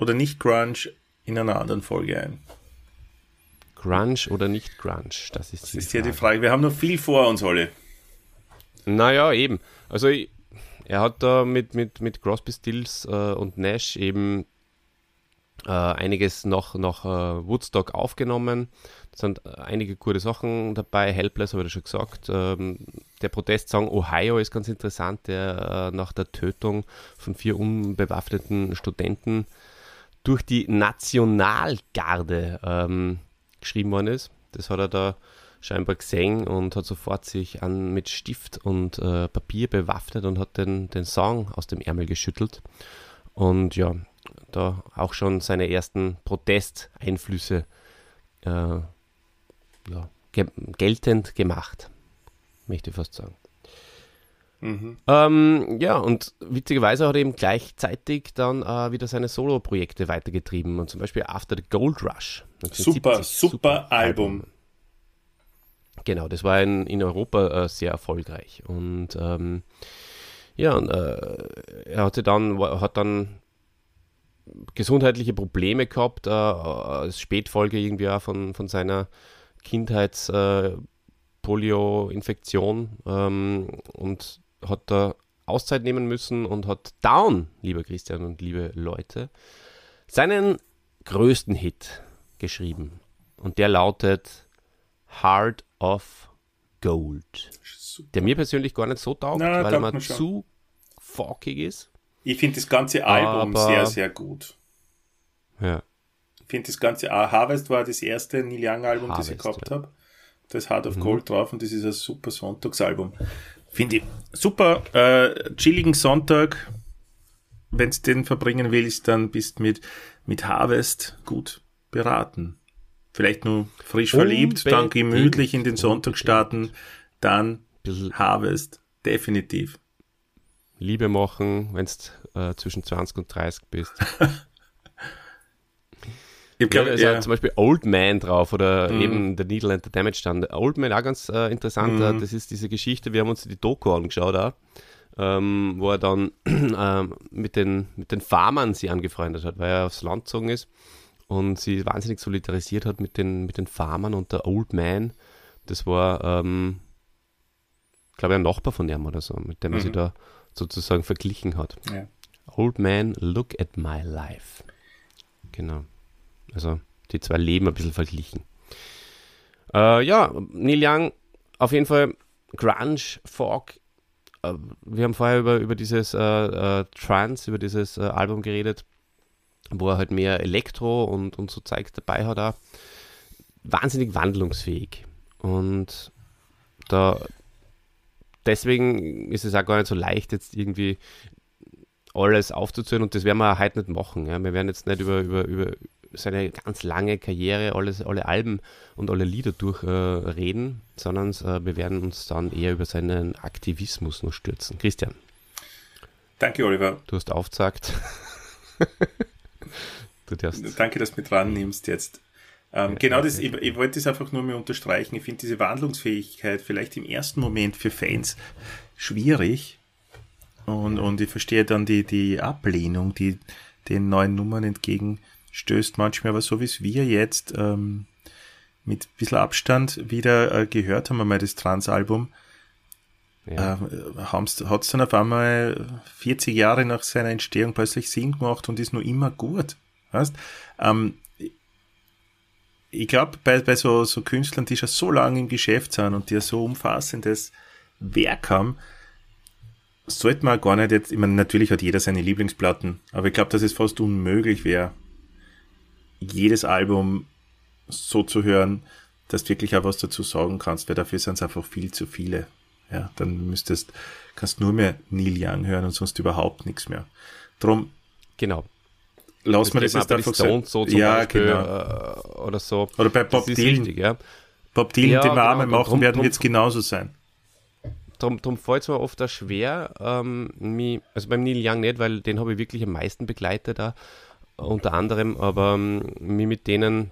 oder nicht Grunge in einer anderen Folge ein. Grunge oder nicht Grunge, das ist, das ist ja die Frage. Wir haben noch viel vor uns alle. Naja, eben. Also er hat da mit, mit, mit Crosby, Stills äh, und Nash eben äh, einiges noch nach äh, Woodstock aufgenommen. Da sind einige gute Sachen dabei. Helpless habe ich schon gesagt. Ähm, der Protestsong Ohio ist ganz interessant, der äh, nach der Tötung von vier unbewaffneten Studenten durch die Nationalgarde ähm, geschrieben worden ist. Das hat er da scheinbar gesehen und hat sofort sich an mit Stift und äh, Papier bewaffnet und hat den, den Song aus dem Ärmel geschüttelt. Und ja, da auch schon seine ersten Protesteinflüsse äh, ja, ge geltend gemacht, möchte ich fast sagen. Mhm. Ähm, ja, und witzigerweise hat er eben gleichzeitig dann äh, wieder seine Solo-Projekte weitergetrieben und zum Beispiel After the Gold Rush. Super, super, super Album. Album. Genau, das war in, in Europa äh, sehr erfolgreich. Und ähm, ja, und, äh, er hatte dann, hat dann gesundheitliche Probleme gehabt, äh, als Spätfolge irgendwie auch von, von seiner Kindheits-Polio-Infektion äh, ähm, und hat da Auszeit nehmen müssen und hat Down, lieber Christian und liebe Leute, seinen größten Hit geschrieben. Und der lautet Heart of Gold. Der mir persönlich gar nicht so taugt, Na, weil er mir zu forkig ist. Ich finde das ganze Album Aber, sehr, sehr gut. Ja. Ich finde das ganze Harvest war das erste Neil Young Album, Harvest, das ich gehabt ja. habe. Da ist Heart of mhm. Gold drauf und das ist ein super Sonntagsalbum. Finde ich super. Äh, chilligen Sonntag. Wenn du den verbringen willst, dann bist mit, mit Harvest gut beraten. Vielleicht nur frisch verliebt, dann gemütlich in den Sonntag starten, dann Harvest. Definitiv. Liebe machen, wenn du äh, zwischen 20 und 30 bist. Ich glaube, ja, es ja. zum Beispiel Old Man drauf oder mm. eben der Needle and the Damage dann. Old Man auch ganz äh, interessant. Mm. Das ist diese Geschichte, wir haben uns die Doku angeschaut auch, ähm, wo er dann äh, mit, den, mit den Farmern sie angefreundet hat, weil er aufs Land gezogen ist und sie wahnsinnig solidarisiert hat mit den, mit den Farmern und der Old Man. Das war, ähm, glaube ich, ein Nachbar von ihm oder so, mit dem er sich mhm. da sozusagen verglichen hat. Ja. Old Man, look at my life. Genau. Also die zwei Leben ein bisschen verglichen. Äh, ja, Neil Young, auf jeden Fall Grunge, Folk. Äh, wir haben vorher über, über dieses äh, äh Trance, über dieses äh, Album geredet, wo er halt mehr Elektro und, und so Zeug dabei hat. Auch. Wahnsinnig wandlungsfähig. Und da deswegen ist es auch gar nicht so leicht, jetzt irgendwie alles aufzuzählen und das werden wir heute nicht machen. Ja. Wir werden jetzt nicht über, über, über seine ganz lange Karriere, alles, alle Alben und alle Lieder durchreden, äh, sondern äh, wir werden uns dann eher über seinen Aktivismus noch stürzen. Christian. Danke, Oliver. Du hast aufgesagt. du Danke, dass du mit dran nimmst jetzt. Ähm, genau das, ich, ich wollte das einfach nur mal unterstreichen. Ich finde diese Wandlungsfähigkeit vielleicht im ersten Moment für Fans schwierig. Und, und ich verstehe dann die, die Ablehnung, die den neuen Nummern entgegenstößt manchmal, aber so wie es wir jetzt ähm, mit ein bisschen Abstand wieder äh, gehört haben, einmal das Trans-Album, Ja. äh, hat es dann auf einmal 40 Jahre nach seiner Entstehung plötzlich Sinn gemacht und ist noch immer gut. Weißt? Ähm, ich glaube, bei, bei so, so Künstlern, die schon so lange im Geschäft sind und die ein so umfassendes Werk haben, sollte man gar nicht jetzt, ich meine, natürlich hat jeder seine Lieblingsplatten, aber ich glaube, dass es fast unmöglich wäre, jedes Album so zu hören, dass du wirklich auch was dazu sagen kannst, weil dafür sind es einfach viel zu viele. Ja, dann müsstest, kannst nur mehr Neil Young hören und sonst überhaupt nichts mehr. Drum, Genau. Lass mir das jetzt einfach so zum ja, Beispiel genau. äh, oder so. Oder bei Bob das Dylan. richtig, ja. Bob Dylan, Ja, den wir genau, einmal machen drum- werden, drum- es genauso sein. Darum, darum fällt es mir oft auch schwer, ähm, mich, also beim Neil Young nicht, weil den habe ich wirklich am meisten begleitet, auch, unter anderem, aber ähm, mich mit denen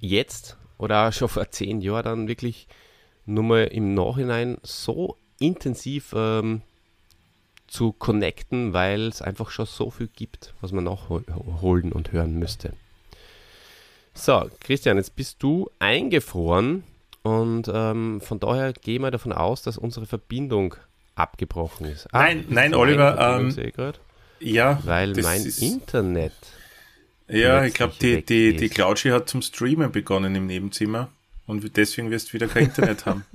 jetzt oder auch schon vor zehn Jahren dann wirklich nur mal im Nachhinein so intensiv ähm, zu connecten, weil es einfach schon so viel gibt, was man nachholen und hören müsste. So, Christian, jetzt bist du eingefroren und ähm, von daher gehen wir davon aus, dass unsere Verbindung abgebrochen ist. Ah, Nein, nein, Oliver, ähm, grad, Ja, weil mein ist- Internet. ja, ich glaube, die, die, die. Clouchy hat zum Streamen begonnen im Nebenzimmer und deswegen wirst du wieder kein Internet haben.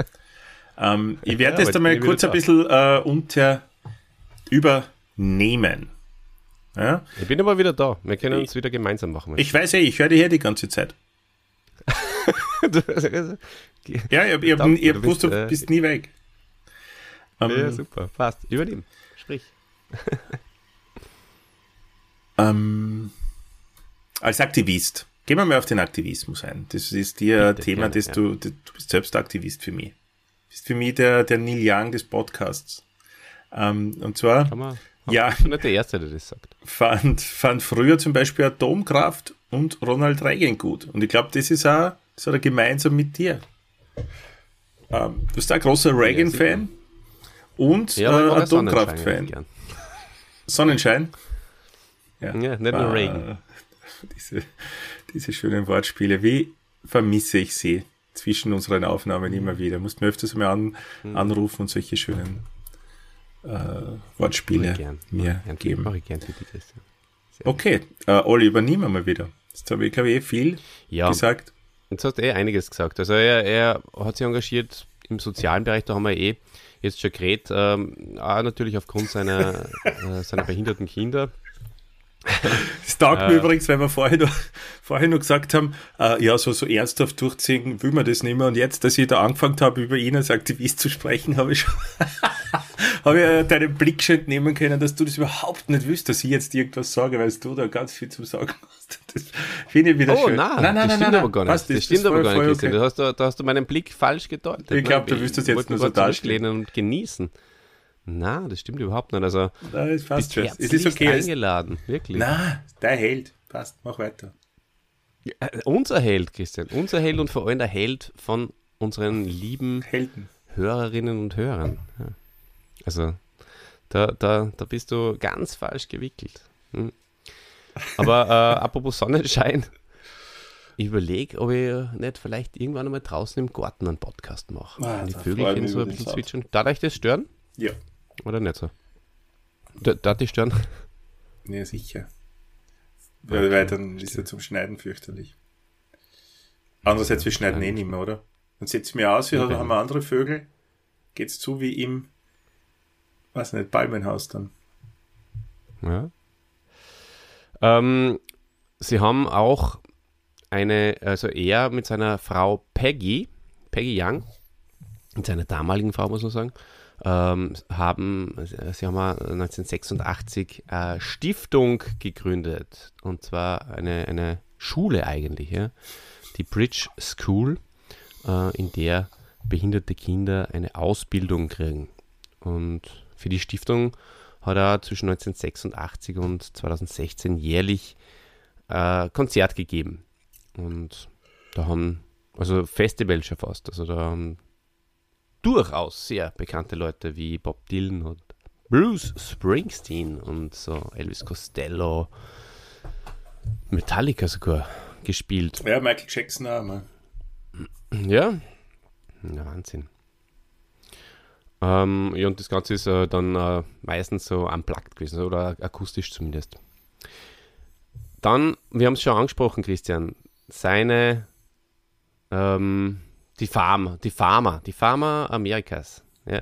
Ähm, ich Ja, werde das jetzt einmal kurz ein bisschen äh, unter übernehmen. Ja? Ich bin aber wieder da. Wir können uns wieder gemeinsam machen. Ich weiß eh, ich höre dich her die ganze Zeit. Ja, Danke, ich, ich du bist, äh, bist nie weg. Ähm, ja, super. Passt. Übernehmen. Sprich. ähm, als Aktivist, gehen wir mal auf den Aktivismus ein. Das ist dir Bitte, Thema, gerne, das ja. du, du bist selbst Aktivist für mich. Du bist für mich der, der Neil Young des Podcasts. Ähm, und zwar man, Ja. Ich bin nicht der Erste, der das sagt. fand, fand früher zum Beispiel Atomkraft und Ronald Reagan gut. Und ich glaube, das ist auch, er gemeinsam mit dir. Ähm, du bist ein großer Reagan-Fan und Ja, aber ich äh, Atomkraft-Fan. Sonnenschein? Ja, nicht nur Ah, Reagan. Diese, diese schönen Wortspiele. Wie vermisse ich sie zwischen unseren Aufnahmen immer wieder? Musst mir öfters mal an, Hm. anrufen und solche schönen äh, Wortspiele Gern. mir Gern. geben. Mache ich gern für dich, Christian. Okay, äh, Olli, übernehmen wir mal wieder. Jetzt habe ich, glaube ich, eh viel Ja, gesagt. Jetzt hast du eh einiges gesagt. Also er, er hat sich engagiert im sozialen Bereich, da haben wir eh jetzt schon geredet, ähm, auch natürlich aufgrund seiner, äh, seiner behinderten Kinder. Es taugt mir Äh. übrigens, weil wir vorher noch, vorher noch gesagt haben, äh, ja, so, so ernsthaft durchziehen will man das nicht mehr. Und jetzt, dass ich da angefangen habe, über ihn als Aktivist zu sprechen, habe ich schon habe ich äh, deinen Blick schon entnehmen können, dass du das überhaupt nicht willst, dass ich jetzt irgendwas sage, weil du da ganz viel zu sagen hast. Das finde ich wieder Oh schön. nein, das stimmt aber gar nicht. Passt, das stimmt aber gar nicht, Christian. okay. Da, hast du, da hast du meinen Blick falsch gedeutet. Ich ne? du willst das jetzt nur so darstellen. und genießen. Na, das stimmt überhaupt nicht. Also, es passt bist schon. Es ist okay. Eingeladen, wirklich. na, der Held. Passt, mach weiter. Äh, Unser Held, Christian. Unser Held und vor allem der Held von unseren lieben Helden. Hörerinnen und Hörern. Ja. Also, da, da, da bist du ganz falsch gewickelt. Hm. Aber äh, apropos Sonnenschein, ich überlege, ob ich nicht vielleicht irgendwann einmal draußen im Garten einen Podcast mache. Ah, die da ich Vögelchen mich so ein bisschen zwitschern. Darf euch das stören? Ja. Oder nicht so? Da- Darf dich stören? Nee, sicher. Weil, weil dann ist er zum Schneiden fürchterlich. Andererseits, wir schneiden eh nicht mehr, oder? Dann setzt mir aus, wir Okay. haben wir andere Vögel. Geht's zu wie im, weiß nicht, Palmenhaus dann. Ja. Ähm, sie haben auch eine, also er mit seiner Frau Peggy, Peggy Young, mit seiner damaligen Frau, muss man sagen, ähm, haben, sie haben ja 1986 eine Stiftung gegründet. Und zwar eine, eine Schule eigentlich, ja, die Bridge School, äh, in der behinderte Kinder eine Ausbildung kriegen. Und für die Stiftung hat er zwischen 1986 und 2016 jährlich äh, Konzert gegeben. Und da haben, also Festival schon fast, also da haben durchaus sehr bekannte Leute wie Bob Dylan und Bruce Springsteen und so Elvis Costello, Metallica sogar gespielt. Ja, Michael Jackson auch mal. Ja, ja Wahnsinn. Ähm, ja, und das Ganze ist äh, dann äh, meistens so unplugged gewesen, oder akustisch zumindest. Dann, wir haben es schon angesprochen, Christian, seine, ähm, die Farmer, die Farmer, die Farmer Amerikas, ja,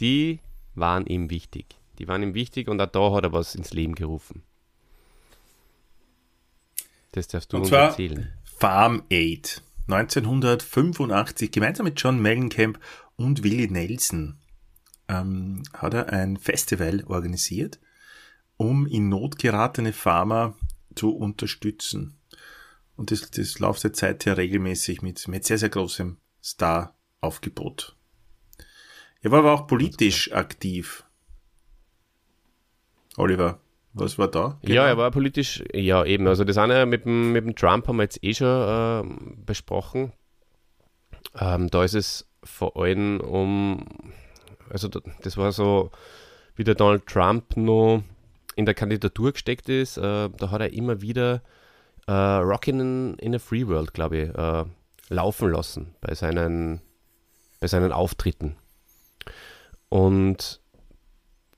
die waren ihm wichtig. Die waren ihm wichtig und auch da hat er was ins Leben gerufen. Das darfst du Und uns zwar erzählen. Farm Aid. 1985 gemeinsam mit John Mellencamp und Willie Nelson ähm, hat er ein Festival organisiert, um in Not geratene Farmer zu unterstützen. Und das, das läuft seit seither regelmäßig mit, mit sehr, sehr großem Star-Aufgebot. Er war aber auch politisch aktiv. Oliver, was war da? Ja, er war politisch, ja eben, also das eine mit dem, mit dem Trump haben wir jetzt eh schon äh, besprochen. Ähm, da ist es vor allem um, also da- das war so, wie der Donald Trump noch in der Kandidatur gesteckt ist, äh, da hat er immer wieder äh, Rockin' in, in a Free World, glaube ich, äh, laufen lassen bei seinen, bei seinen Auftritten. Und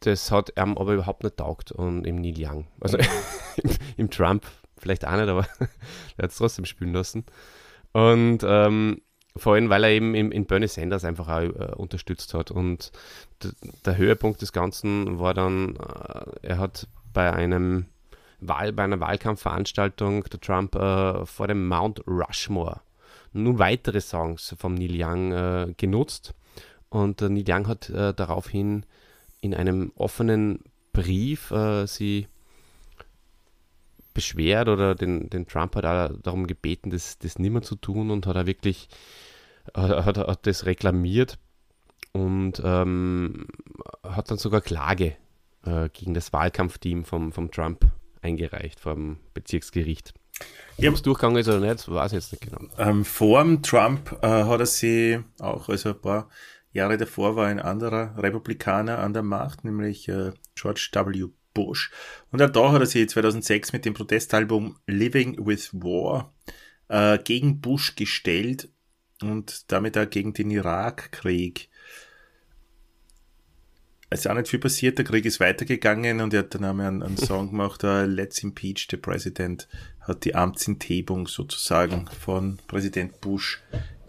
das hat ihm aber überhaupt nicht taugt und im Neil Young. Also im, im Trump vielleicht auch nicht, aber er hat es trotzdem spielen lassen. Und ähm, vor allem, weil er eben in, in Bernie Sanders einfach auch äh, unterstützt hat. Und der Höhepunkt des Ganzen war dann, äh, er hat bei einem Wahl, bei einer Wahlkampfveranstaltung der Trump äh, vor dem Mount Rushmore nun weitere Songs vom Neil Young äh, genutzt. Und der Neil Young hat äh, daraufhin in einem offenen Brief äh, sie beschwert oder den, den Trump hat darum gebeten, das, das nimmer zu tun und hat er wirklich hat, hat, hat das reklamiert und ähm, hat dann sogar Klage äh, gegen das Wahlkampfteam vom, vom Trump eingereicht vor dem Bezirksgericht. Ja, Ob es durchgegangen ist oder nicht, weiß ich jetzt nicht genau. Ähm, vor dem Trump äh, hat er sie auch, also ein paar Jahre davor war ein anderer Republikaner an der Macht, nämlich äh, George W. Bush. Und auch da hat er sie 2006 mit dem Protestalbum Living with War äh, gegen Bush gestellt und damit auch gegen den Irakkrieg. Es ist auch nicht viel passiert, der Krieg ist weitergegangen und er hat dann einmal einen, einen Song gemacht, uh, Let's Impeach the President, hat die Amtsenthebung sozusagen von Präsident Bush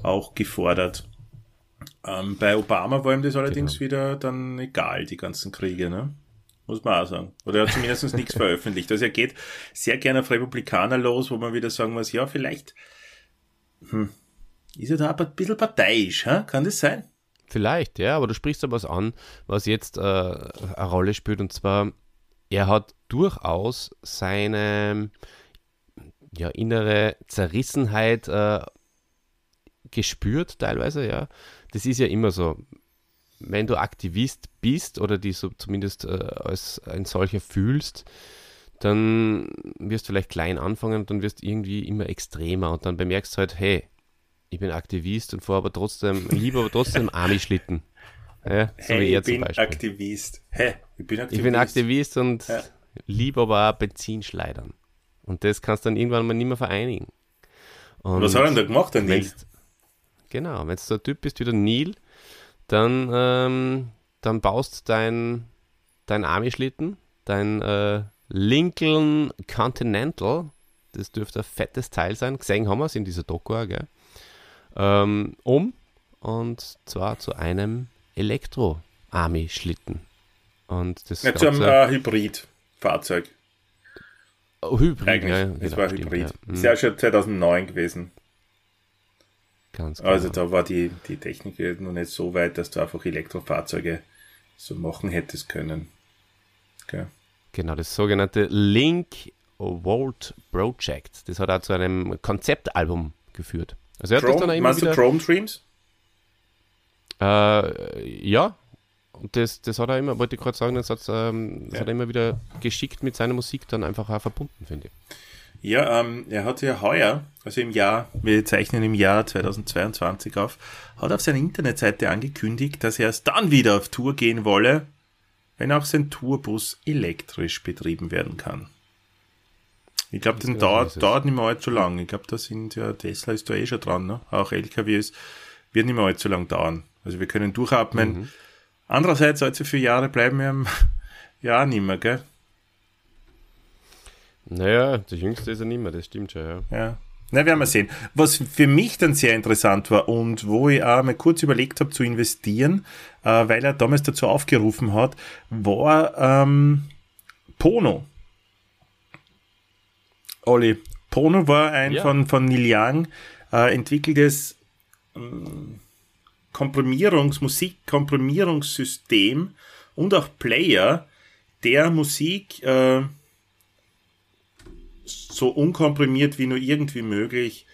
auch gefordert. Ähm, bei Obama war ihm das allerdings wieder dann egal, die ganzen Kriege, ne? Muss man auch sagen. Oder er hat zumindest nichts veröffentlicht. Also er geht sehr gerne auf Republikaner los, wo man wieder sagen muss, ja, vielleicht hm, ist er da aber ein bisschen parteiisch, hä? kann das sein? Vielleicht, ja, aber du sprichst da was an, was jetzt äh, eine Rolle spielt, und zwar, er hat durchaus seine ja, innere Zerrissenheit äh, gespürt, teilweise, ja. Das ist ja immer so. Wenn du Aktivist bist oder die so zumindest äh, als ein solcher fühlst, dann wirst du vielleicht klein anfangen und dann wirst du irgendwie immer extremer und dann bemerkst du halt, hey, ich bin Aktivist und fahre aber trotzdem, lieber aber trotzdem Army-Schlitten. Ja, so hey, wie er ich zum Beispiel. Aktivist. Hä? Ich bin Aktivist. Ich bin Aktivist und Ja. liebe aber auch Benzinschleudern. Und das kannst du dann irgendwann mal nicht mehr vereinigen. Und Was hat er denn da gemacht, der Neil? Genau, wenn du so ein Typ bist wie der Neil, dann, ähm, dann baust dein, dein Army-Schlitten, dein äh, Lincoln Continental, das dürfte ein fettes Teil sein, gesehen haben wir es in dieser Doku, gell? Ähm, um und zwar zu einem Elektro-Army-Schlitten. Und das Ja, zu einem äh, Hybrid-Fahrzeug. Oh, Hybrid, Eigentlich. ja, es genau, war stimmt, Hybrid. Ja. Ist ja schon 2009 gewesen. ganz genau. Also da war die, die Technik noch nicht so weit, dass du einfach Elektrofahrzeuge so machen hättest können. Okay. Genau, das sogenannte Link Volt Project. Das hat auch zu einem Konzeptalbum geführt. Also er hat das dann Chrome, immer meinst du wieder, Chrome Dreams? äh, ja, und das, das hat er immer, wollte ich gerade sagen, das, hat, ähm, das Ja. hat er immer wieder geschickt mit seiner Musik dann einfach auch verbunden, finde ich. Ja, ähm, er hat ja heuer, also im Jahr, wir zeichnen im Jahr 2022 auf, hat auf seiner Internetseite angekündigt, dass er erst dann wieder auf Tour gehen wolle, wenn auch sein Tourbus elektrisch betrieben werden kann. Ich glaube, das genau dauert, dauert nicht mehr allzu lang. Ich glaube, da sind ja, Tesla ist da eh schon dran, ne? Auch LKWs wird nicht mehr allzu lang dauern. Also wir können durchatmen. Andererseits, allzu viele Jahre bleiben wir ja nicht mehr, gell? Naja, der Jüngste ist er nicht mehr, das stimmt schon, ja. Ja. Na, werden wir sehen. Was für mich dann sehr interessant war und wo ich auch mal kurz überlegt habe zu investieren, äh, weil er damals dazu aufgerufen hat, war ähm, Pono. Olli, Pono war ein ja. von, von Neil Young äh, entwickeltes ähm, Komprimierungs-, Musikkomprimierungssystem und auch Player, der Musik äh, so unkomprimiert wie nur irgendwie möglich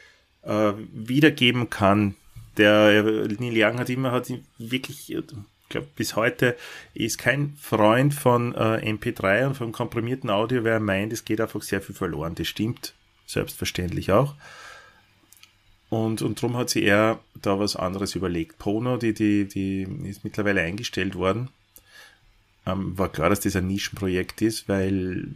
äh, wiedergeben kann. Der Neil Young hat immer hat wirklich, ich glaube bis heute ist kein Freund von äh, MP3 und von komprimierten Audio, wer meint, es geht einfach sehr viel verloren. Das stimmt selbstverständlich auch. Und, und darum hat sie eher da was anderes überlegt. Pono, die, die, die ist mittlerweile eingestellt worden. Ähm, war klar, dass das ein Nischenprojekt ist, weil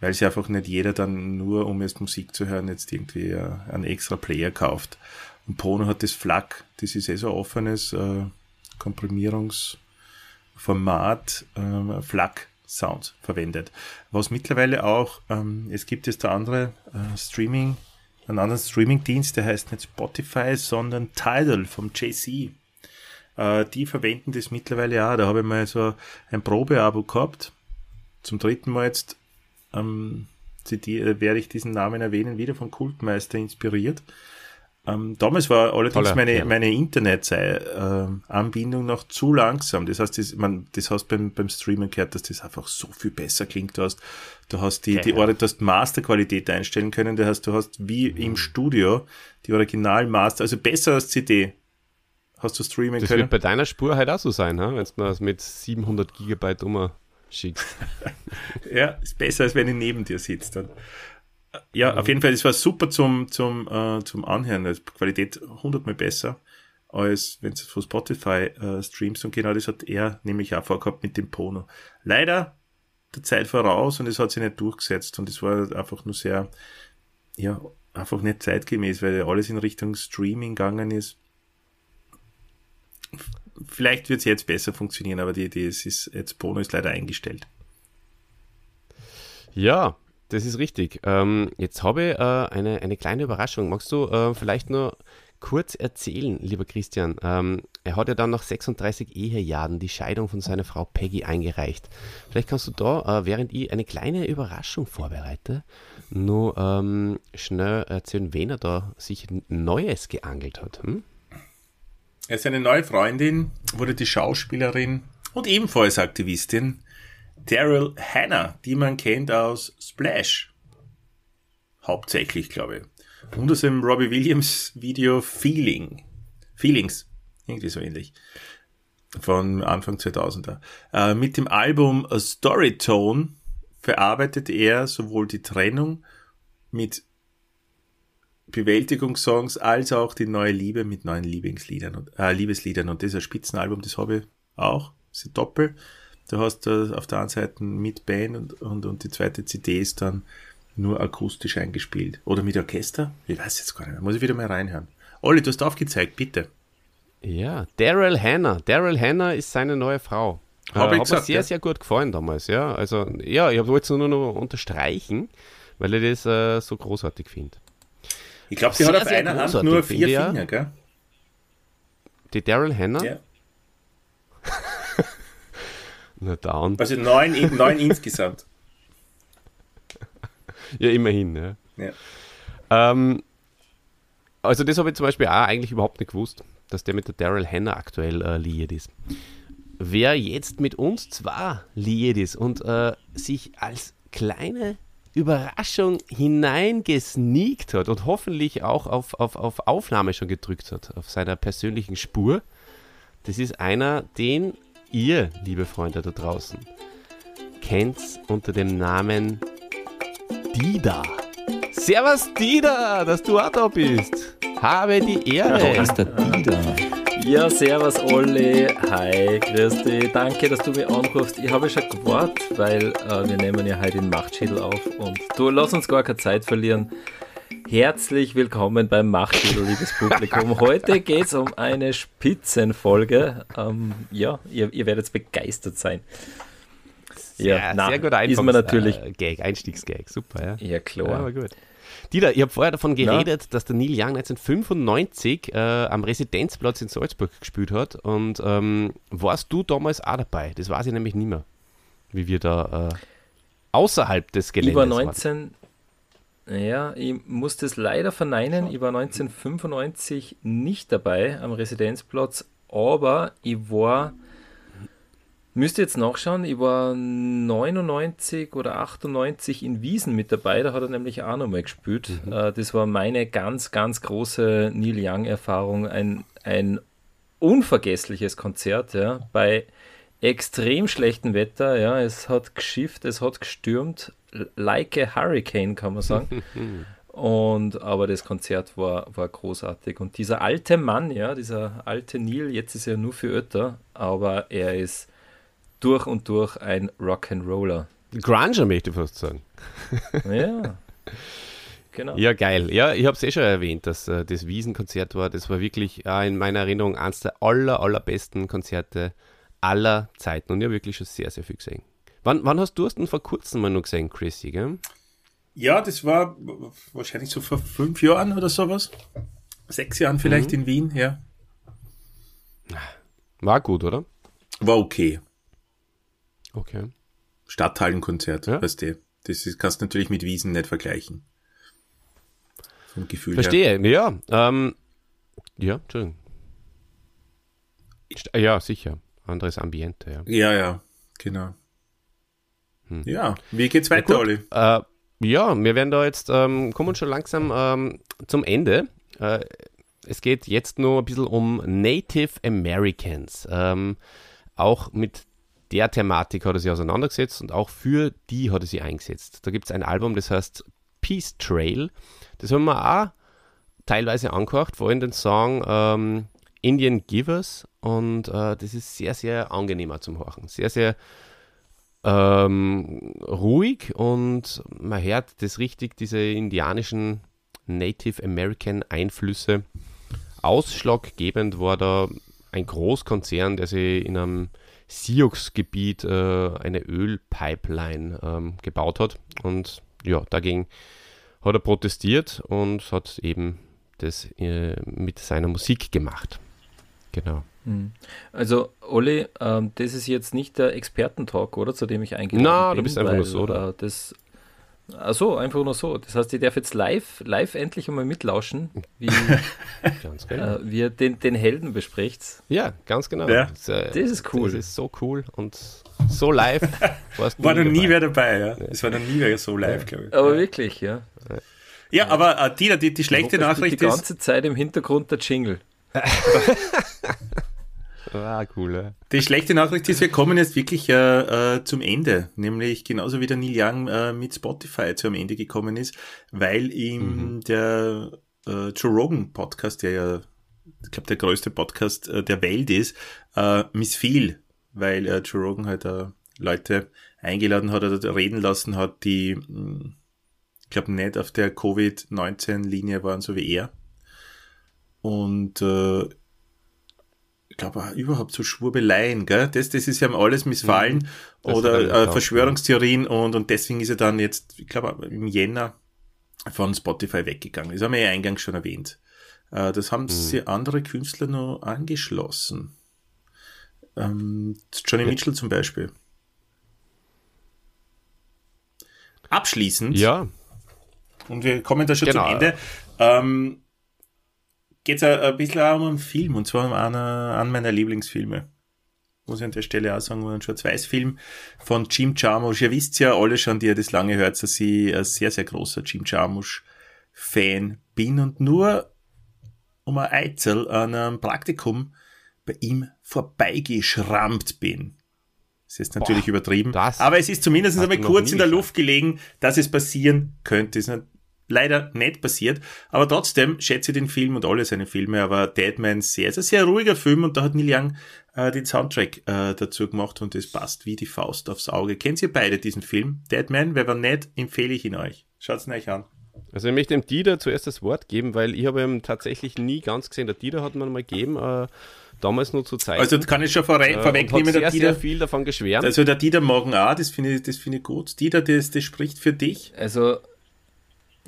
weil sich einfach nicht jeder dann nur, um jetzt Musik zu hören, jetzt irgendwie äh, einen extra Player kauft. Und Pono hat das FLAC, das ist eh so ein offenes äh, Komprimierungsformat, äh, FLAC Sound verwendet. Was mittlerweile auch, ähm, es gibt jetzt der andere äh, Streaming, einen anderen Streaming-Dienst, der heißt nicht Spotify, sondern Tidal vom JC. Äh, die verwenden das mittlerweile auch. Da habe ich mal so ein Probeabo gehabt. Zum dritten Mal jetzt ähm, äh, werde ich diesen Namen erwähnen, wieder von Kultmeister inspiriert. Ähm, damals war allerdings Toller, meine, ja. meine Internet-Anbindung noch zu langsam. Das heißt, das, man, das heißt beim, beim Streamen gehört, dass das einfach so viel besser klingt. Du hast, du hast die, die, Orde, du hast Masterqualität einstellen können. Das heißt, du hast wie mhm. im Studio die Original-Master, also besser als CD. Hast du streamen das können. Das wird bei deiner Spur halt auch so sein, wenn du das mit 700 Gigabyte schickst. ja, ist besser, als wenn ich neben dir sitze. Dann. Ja, mhm. auf jeden Fall, es war super zum, zum, äh, zum Anhören. Also Qualität hundertmal besser, als wenn du von Spotify äh, streamst. Und genau das hat er nämlich auch vorgehabt mit dem Pono. Leider der Zeit voraus und es hat sich nicht durchgesetzt. Und es war einfach nur sehr, ja, einfach nicht zeitgemäß, weil alles in Richtung Streaming gegangen ist vielleicht wird es jetzt besser funktionieren, aber die Idee ist, ist jetzt Bono ist leider eingestellt. Ja, das ist richtig. Ähm, jetzt habe ich äh, eine, eine kleine Überraschung. Magst du äh, vielleicht nur kurz erzählen, lieber Christian? Ähm, er hat ja dann nach 36 Ehejahren die Scheidung von seiner Frau Peggy eingereicht. Vielleicht kannst du da, äh, während ich eine kleine Überraschung vorbereite, nur ähm, schnell erzählen, wen er da sich Neues geangelt hat. Hm? Er ist eine neue Freundin, wurde die Schauspielerin und ebenfalls Aktivistin Daryl Hannah, die man kennt aus Splash. Hauptsächlich, glaube ich. Und aus dem Robbie Williams Video Feeling. Feelings. Irgendwie so ähnlich. Von Anfang 2000er. Äh, mit dem Album A Storytone verarbeitet er sowohl die Trennung mit Bewältigungssongs als auch die neue Liebe mit neuen Lieblingsliedern und, äh, Liebesliedern. Und das ist ein Spitzenalbum, das habe ich auch. Das ist doppel. Du hast äh, auf der einen Seite mit Band und, und, und die zweite CD ist dann nur akustisch eingespielt. Oder mit Orchester? Ich weiß jetzt gar nicht mehr. Muss ich wieder mal reinhören. Olli, du hast aufgezeigt, bitte. Ja, Daryl Hannah. Daryl Hannah ist seine neue Frau. Habe äh, ich gesagt, mir sehr, ja? sehr gut gefallen damals, ja. Also, ja, ich wollte es nur noch unterstreichen, weil ich das äh, so großartig finde. Ich glaube, sie hat auf einer Hand nur vier Finger, ja. gell? Die Daryl Hannah? Ja. Na down. Also neun, neun insgesamt. Ja, immerhin, ja. ja. Ähm, also das habe ich zum Beispiel auch eigentlich überhaupt nicht gewusst, dass der mit der Daryl Hannah aktuell äh, liiert ist. Wer jetzt mit uns zwar liiert ist und äh, sich als kleine Überraschung hineingesneakt hat und hoffentlich auch auf, auf, auf Aufnahme schon gedrückt hat, auf seiner persönlichen Spur. Das ist einer, den ihr, liebe Freunde da draußen, kennt unter dem Namen Dida. Servus Dida, dass du auch da bist. Habe die Ehre. Ja, ist der Dida. Ja, servus Olli. Hi, grüß dich. Danke, dass du mich anrufst. Ich habe schon gewartet, weil äh, wir nehmen ja heute den Machtschädel auf und du lass uns gar keine Zeit verlieren. Herzlich willkommen beim Machtschädel, liebes Publikum. Heute geht es um eine Spitzenfolge. Ähm, ja, ihr, ihr werdet begeistert sein. Ja, na, sehr gut einfach. Ist man natürlich. Äh, Gag, Einstiegsgag, super, ja. Ja, klar. Ja, aber gut. Dieter, ich habe vorher davon geredet, ja. dass der Neil Young 1995 äh, am Residenzplatz in Salzburg gespielt hat. Und ähm, warst du damals auch dabei? Das weiß ich nämlich nicht mehr, wie wir da äh, außerhalb des Geländes Über 19, waren. Ja, ich muss das leider verneinen. Ich war 1995 nicht dabei am Residenzplatz, aber ich war, müsste jetzt nachschauen, ich war 99 oder 98 in Wiesen mit dabei, da hat er nämlich auch nochmal gespielt. Mhm. Äh, das war meine ganz, ganz große Neil Young-Erfahrung, ein, ein unvergessliches Konzert, ja, bei extrem schlechtem Wetter, ja, es hat geschifft, es hat gestürmt, like a Hurricane, kann man sagen. Und aber das Konzert war, war großartig. Und dieser alte Mann, ja, dieser alte Neil, jetzt ist er nur für Ötter, aber er ist durch und durch ein Rock'n'Roller. Granger möchte ich fast sagen. Ja. Genau. Ja, geil. Ja, ich habe es eh schon erwähnt, dass äh, das Wiesenkonzert war. Das war wirklich äh, in meiner Erinnerung eines der aller, allerbesten Konzerte aller Zeiten. Und ich habe wirklich schon sehr, sehr viel gesehen. Wann, wann hast du es denn vor kurzem mal noch gesehen, Chrissy, gell? Ja, das war wahrscheinlich so vor fünf Jahren oder sowas. Sechs Jahren vielleicht mhm. in Wien, ja. War gut, oder? War okay. Okay. Stadthallenkonzert, ja? weißt du. Das ist, kannst du natürlich mit Wiesen nicht vergleichen. Vom Gefühl Verstehe, her. ja. Ähm, ja, Entschuldigung. Ja, sicher. Anderes Ambiente, ja. Ja, ja, genau. Hm. Ja, wie geht's weiter, ja, Olli? Äh, ja, wir werden da jetzt, ähm, kommen schon langsam ähm, zum Ende. Äh, es geht jetzt nur ein bisschen um Native Americans. Ähm, auch mit der Thematik hat er sich auseinandergesetzt und auch für die hat er sich eingesetzt. Da gibt es ein Album, das heißt Peace Trail. Das haben wir auch teilweise angehört, vor allem den Song ähm, Indian Givers und äh, das ist sehr, sehr angenehmer zum Horchen. Sehr, sehr ähm, ruhig und man hört das richtig, diese indianischen Native American Einflüsse. Ausschlaggebend war da ein Großkonzern, der sich in einem Sioux-Gebiet äh, eine Ölpipeline ähm, gebaut hat. Und ja, dagegen hat er protestiert und hat eben das äh, mit seiner Musik gemacht. Genau. Hm. Also, Olli, ähm, das ist jetzt nicht der Expertentalk, oder? Zu dem ich eingeladen Na, bin. du bist einfach weil, nur so, oder? Äh, das, Achso, einfach nur so. Das heißt, ich darf jetzt live, live endlich einmal mitlauschen, wie, genau. äh, wie ihr den, den Helden besprecht. Ja, ganz genau. Ja. Das, äh, das, ist cool. Das ist so cool und so live. war noch nie wer dabei, ja. Es war noch nie wer so live, glaube ich. Aber ja. wirklich, ja. Ja, aber äh, Dina, die, die schlechte Nachricht ist. Die ganze Zeit im Hintergrund der Jingle. Ah, cool, ja. Die schlechte Nachricht ist, wir kommen jetzt wirklich äh, äh, zum Ende, nämlich genauso wie der Neil Young äh, mit Spotify zu am Ende gekommen ist, weil ihm mhm. der äh, Joe Rogan Podcast, der ja, ich glaube, der größte Podcast äh, der Welt ist, missfiel, weil Joe Rogan halt Leute eingeladen hat oder reden lassen hat, die, hm, ich glaube, nicht auf der Covid-19-Linie waren, so wie er. Und äh, glaube, überhaupt so Schwurbeleien, gell? Das, das ist ja alles missfallen. Mhm. Oder äh, Verschwörungstheorien und, und deswegen ist er dann jetzt, ich glaube, im Jänner von Spotify weggegangen. Das haben wir ja eingangs schon erwähnt. Äh, das haben mhm. sie andere Künstler noch angeschlossen. Ähm, Johnny ja. Mitchell zum Beispiel. Abschließend. Ja. Und wir kommen da schon genau. zum Ende. Ähm, geht es ein bisschen auch um einen Film, und zwar um einer an meiner Lieblingsfilme. Muss ich an der Stelle auch sagen, ein Schwarz-Weiß-Film von Jim Jarmusch. Ihr wisst ja alle schon, die ihr das lange hört, dass ich ein sehr, sehr großer Jim Jarmusch-Fan bin und nur um ein Eizel an einem Praktikum bei ihm vorbeigeschrammt bin. Das ist natürlich Boah, übertrieben. Aber es ist zumindest einmal kurz in der Luft gelegen, dass es passieren könnte. Es ist leider nicht passiert. Aber trotzdem schätze ich den Film und alle seine Filme. Aber Deadman sehr, sehr, sehr ruhiger Film und da hat Neil Young äh, den Soundtrack äh, dazu gemacht und das passt wie die Faust aufs Auge. Kennt ihr beide diesen Film? Deadman? Wer war nicht, empfehle ich ihn euch. Schaut's ihn euch an. Also ich möchte dem Dieter zuerst das Wort geben, weil ich habe ihm tatsächlich nie ganz gesehen. Der Dieter hat man mal gegeben, äh, damals nur zu Zeiten. Also kann ich schon vor, äh, vorwegnehmen, der der Dieter, sehr viel davon geschwärmt. Also der Dieter morgen auch, das finde ich, das finde ich gut. Dieter, das, das spricht für dich. Also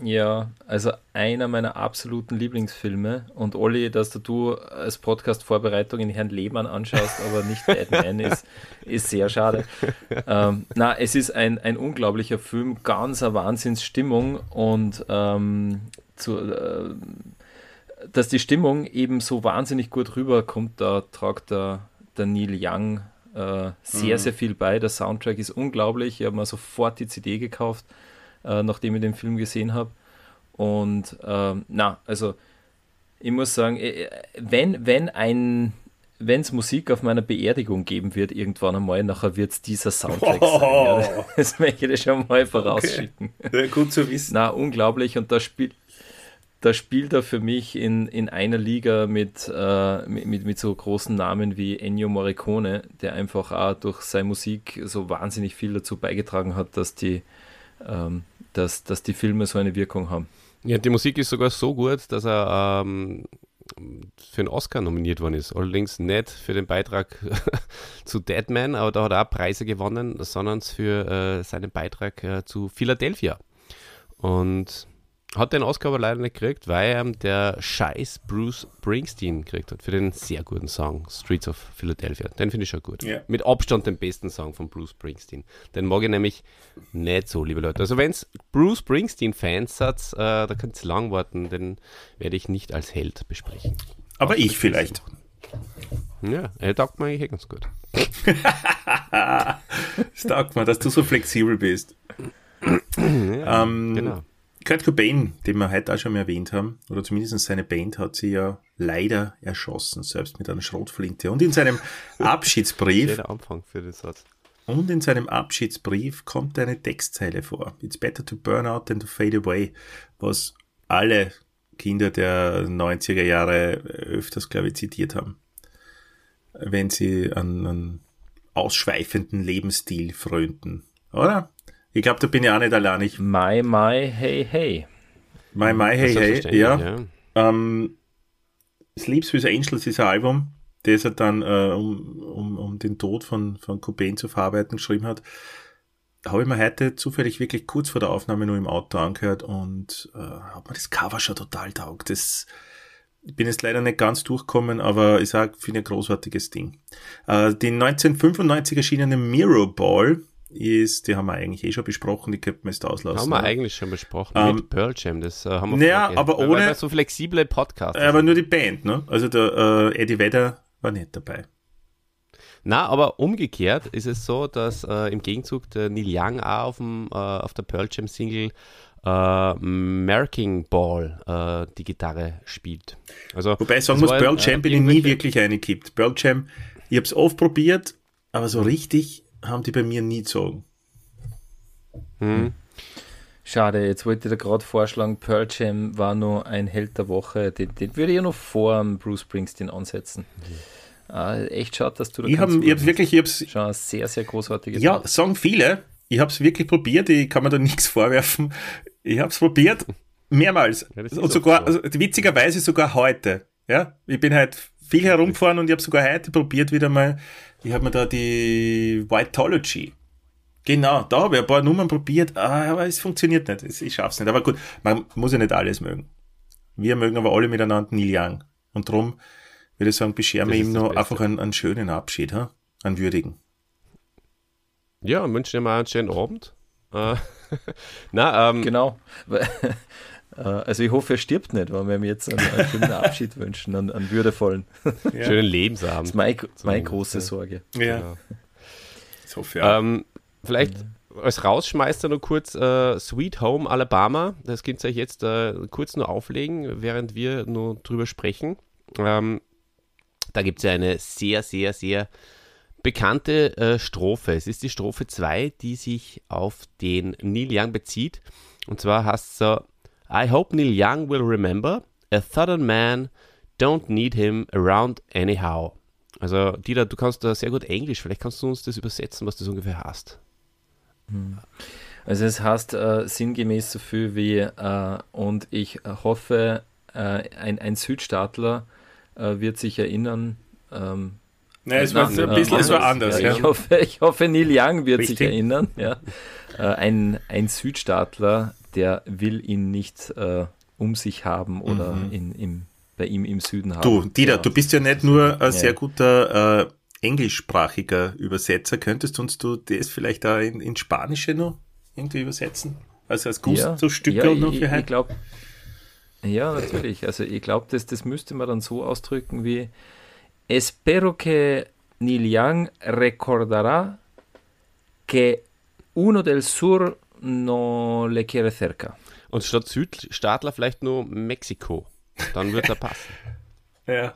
ja, also einer meiner absoluten Lieblingsfilme und Olli, dass du als Podcast-Vorbereitung in Herrn Lehmann anschaust, aber nicht Batman, ist, ist sehr schade. Ähm, na, es ist ein, ein unglaublicher Film, ganz eine Wahnsinnsstimmung und ähm, zu, äh, dass die Stimmung eben so wahnsinnig gut rüberkommt, da tragt der, der Neil Young äh, sehr, mhm. sehr viel bei. Der Soundtrack ist unglaublich. Ich habe mir sofort die CD gekauft äh, nachdem ich den Film gesehen habe. Und ähm, na, also ich muss sagen, äh, wenn, wenn ein wenn es Musik auf meiner Beerdigung geben wird, irgendwann einmal, nachher wird es dieser Soundtrack oh. sein. Ja, das möchte ich schon mal vorausschicken. Okay. Gut zu wissen. Na, unglaublich. Und da spielt, da spielt er für mich in, in einer Liga mit, äh, mit, mit so großen Namen wie Ennio Morricone, der einfach auch durch seine Musik so wahnsinnig viel dazu beigetragen hat, dass die, ähm, dass, dass die Filme so eine Wirkung haben. Ja, die Musik ist sogar so gut, dass er ähm, für einen Oscar nominiert worden ist. Allerdings nicht für den Beitrag zu Deadman, aber da hat er auch Preise gewonnen, sondern für äh, seinen Beitrag äh, zu Philadelphia. Und hat den Oscar aber leider nicht gekriegt, weil ähm, der scheiß Bruce Springsteen gekriegt hat für den sehr guten Song Streets of Philadelphia. Den finde ich schon gut. Yeah. Mit Abstand den besten Song von Bruce Springsteen. Den mag ich nämlich nicht so, liebe Leute. Also wenn es Bruce Springsteen-Fans seid, äh, da könnt ihr lang warten, den werde ich nicht als Held besprechen. Aber ich vielleicht. Ja, er taugt mir eigentlich eh ganz gut. das taugt mir, dass du so flexibel bist. ja, ähm, genau. Kurt Cobain, den wir heute auch schon mal erwähnt haben, oder zumindest seine Band hat sie ja leider erschossen, selbst mit einer Schrotflinte. Und in seinem Abschiedsbrief. Anfang für den Satz. Und in seinem Abschiedsbrief kommt eine Textzeile vor. It's better to burn out than to fade away. Was alle Kinder der 90er Jahre öfters, glaube ich, zitiert haben. Wenn sie an einen ausschweifenden Lebensstil frönten. Oder? Ich glaube, da bin ich auch nicht allein. Ich, my, my, hey, hey. My, my, hey, hey, ja. ja. Ähm, Sleeps with Angels ist ein Album, das er dann, äh, um, um, um den Tod von, von Cobain zu verarbeiten, geschrieben hat. Habe ich mir heute zufällig wirklich kurz vor der Aufnahme nur im Auto angehört und äh, hat mir das Cover schon total taugt. Das, ich bin jetzt leider nicht ganz durchgekommen, aber ich sage, finde ein großartiges Ding. Äh, den 1995 erschienenen Mirror Ball ist, die haben wir eigentlich eh schon besprochen, die könnten wir jetzt auslassen. Haben wir eigentlich schon besprochen, ähm, mit Pearl Jam, das äh, haben wir Naja, aber ohne... Weil so flexible Podcasts. Aber nur die Band, ne? Also der äh, Eddie Vedder war nicht dabei. Na, aber umgekehrt ist es so, dass äh, im Gegenzug der Neil Young auch auf, dem, äh, auf der Pearl Jam Single äh, Marking Ball äh, die Gitarre spielt. Also, Wobei ich sagen muss, Pearl Jam äh, bin ich nie wirklich eingekippt. Pearl Jam, ich habe es oft probiert, aber so richtig haben die bei mir nie gezogen. Hm. Schade, jetzt wollte ich dir gerade vorschlagen, Pearl Jam war nur ein Held der Woche. Den, den würde ich ja noch vor Bruce Springsteen ansetzen. Mhm. Ah, echt schade, dass du da Ich habe hab wirklich, ich hab's, schon ein sehr, sehr großartiges Ja, Mal. sagen viele. Ich habe es wirklich probiert, ich kann mir da nichts vorwerfen. Ich habe es probiert, mehrmals. Ja, Und sogar, so. also, witzigerweise sogar heute. Ja, ich bin halt viel herumgefahren und ich habe sogar heute probiert, wieder mal ich habe mir da die Whiteology. Genau, da habe ich ein paar Nummern probiert, ah, aber es funktioniert nicht. Ich schaff's nicht. Aber gut, man muss ja nicht alles mögen. Wir mögen aber alle miteinander Neil Young. Und darum würde ich sagen, bescheren wir ihm nur einfach einen, einen, schönen Abschied, ha? einen würdigen. Ja, und wünschen ihm mal einen schönen Abend. Äh, na, ähm, genau. Äh, also ich hoffe, er stirbt nicht, weil wir ihm jetzt einen, einen schönen Abschied wünschen, einen, einen würdevollen. Ja. Schönen Lebensabend. Das ist meine, meine große Sorge. Ja. Genau. Ich hoffe, ja. Ähm, vielleicht ja. als Rausschmeißer noch kurz äh, Sweet Home Alabama. Das könnt ihr euch jetzt äh, kurz nur auflegen, während wir nur drüber sprechen. Ähm, da gibt es ja eine sehr, sehr, sehr bekannte äh, Strophe. Es ist die Strophe 2, die sich auf den Neil Young bezieht. Und zwar heißt es so, I hope Neil Young will remember, a southern man don't need him around anyhow. Also, Dieter, du kannst da sehr gut Englisch, vielleicht kannst du uns das übersetzen, was das ungefähr heißt. Hm. Also es heißt äh, sinngemäß so viel wie äh, und ich hoffe, äh, ein, ein Südstaatler äh, wird sich erinnern. Ähm, Nein, es war ein bisschen äh, es war anders. Ja, Ja, Ich, hoffe, ich hoffe, Neil Young wird sich Richtig. erinnern. Ja. Äh, ein, ein Südstaatler, der will ihn nicht äh, um sich haben oder in, im, bei ihm im Süden haben. Mhm. Du, Dieter, ja. du bist ja nicht nur ein sehr guter äh, englischsprachiger Übersetzer. Könntest uns du das vielleicht da in, in Spanische noch irgendwie übersetzen? Also als Gusto-Stückel ja, noch ich, für ich heute? glaube, ja, natürlich. Also ich glaube, das, das müsste man dann so ausdrücken wie Espero que Neil Young recordará que uno del sur no le quiere cerca. Und statt Südstaatler vielleicht nur Mexiko. Dann wird er passen. Ja.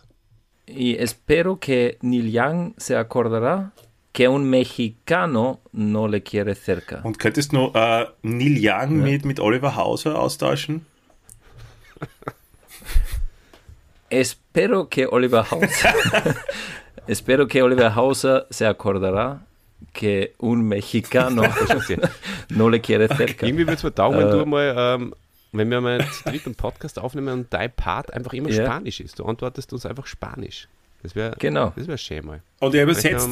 Y espero que Neil Young se acordará que un mexicano no le quiere cerca. Und könntest du noch äh, Neil Young mit, mit Oliver Hauser austauschen? Espero que Oliver Hauser espero que Oliver Hauser se acordará que un mexicano no le quiere cerca. Irgendwie würde es mir taugen, wenn Äh. du mal, ähm, wenn wir mal zu dritt einen Podcast aufnehmen und dein Part einfach immer Ja. Spanisch ist. Du antwortest uns einfach Spanisch. Das wäre Genau. das wär schön mal. Und er wir übersetzt,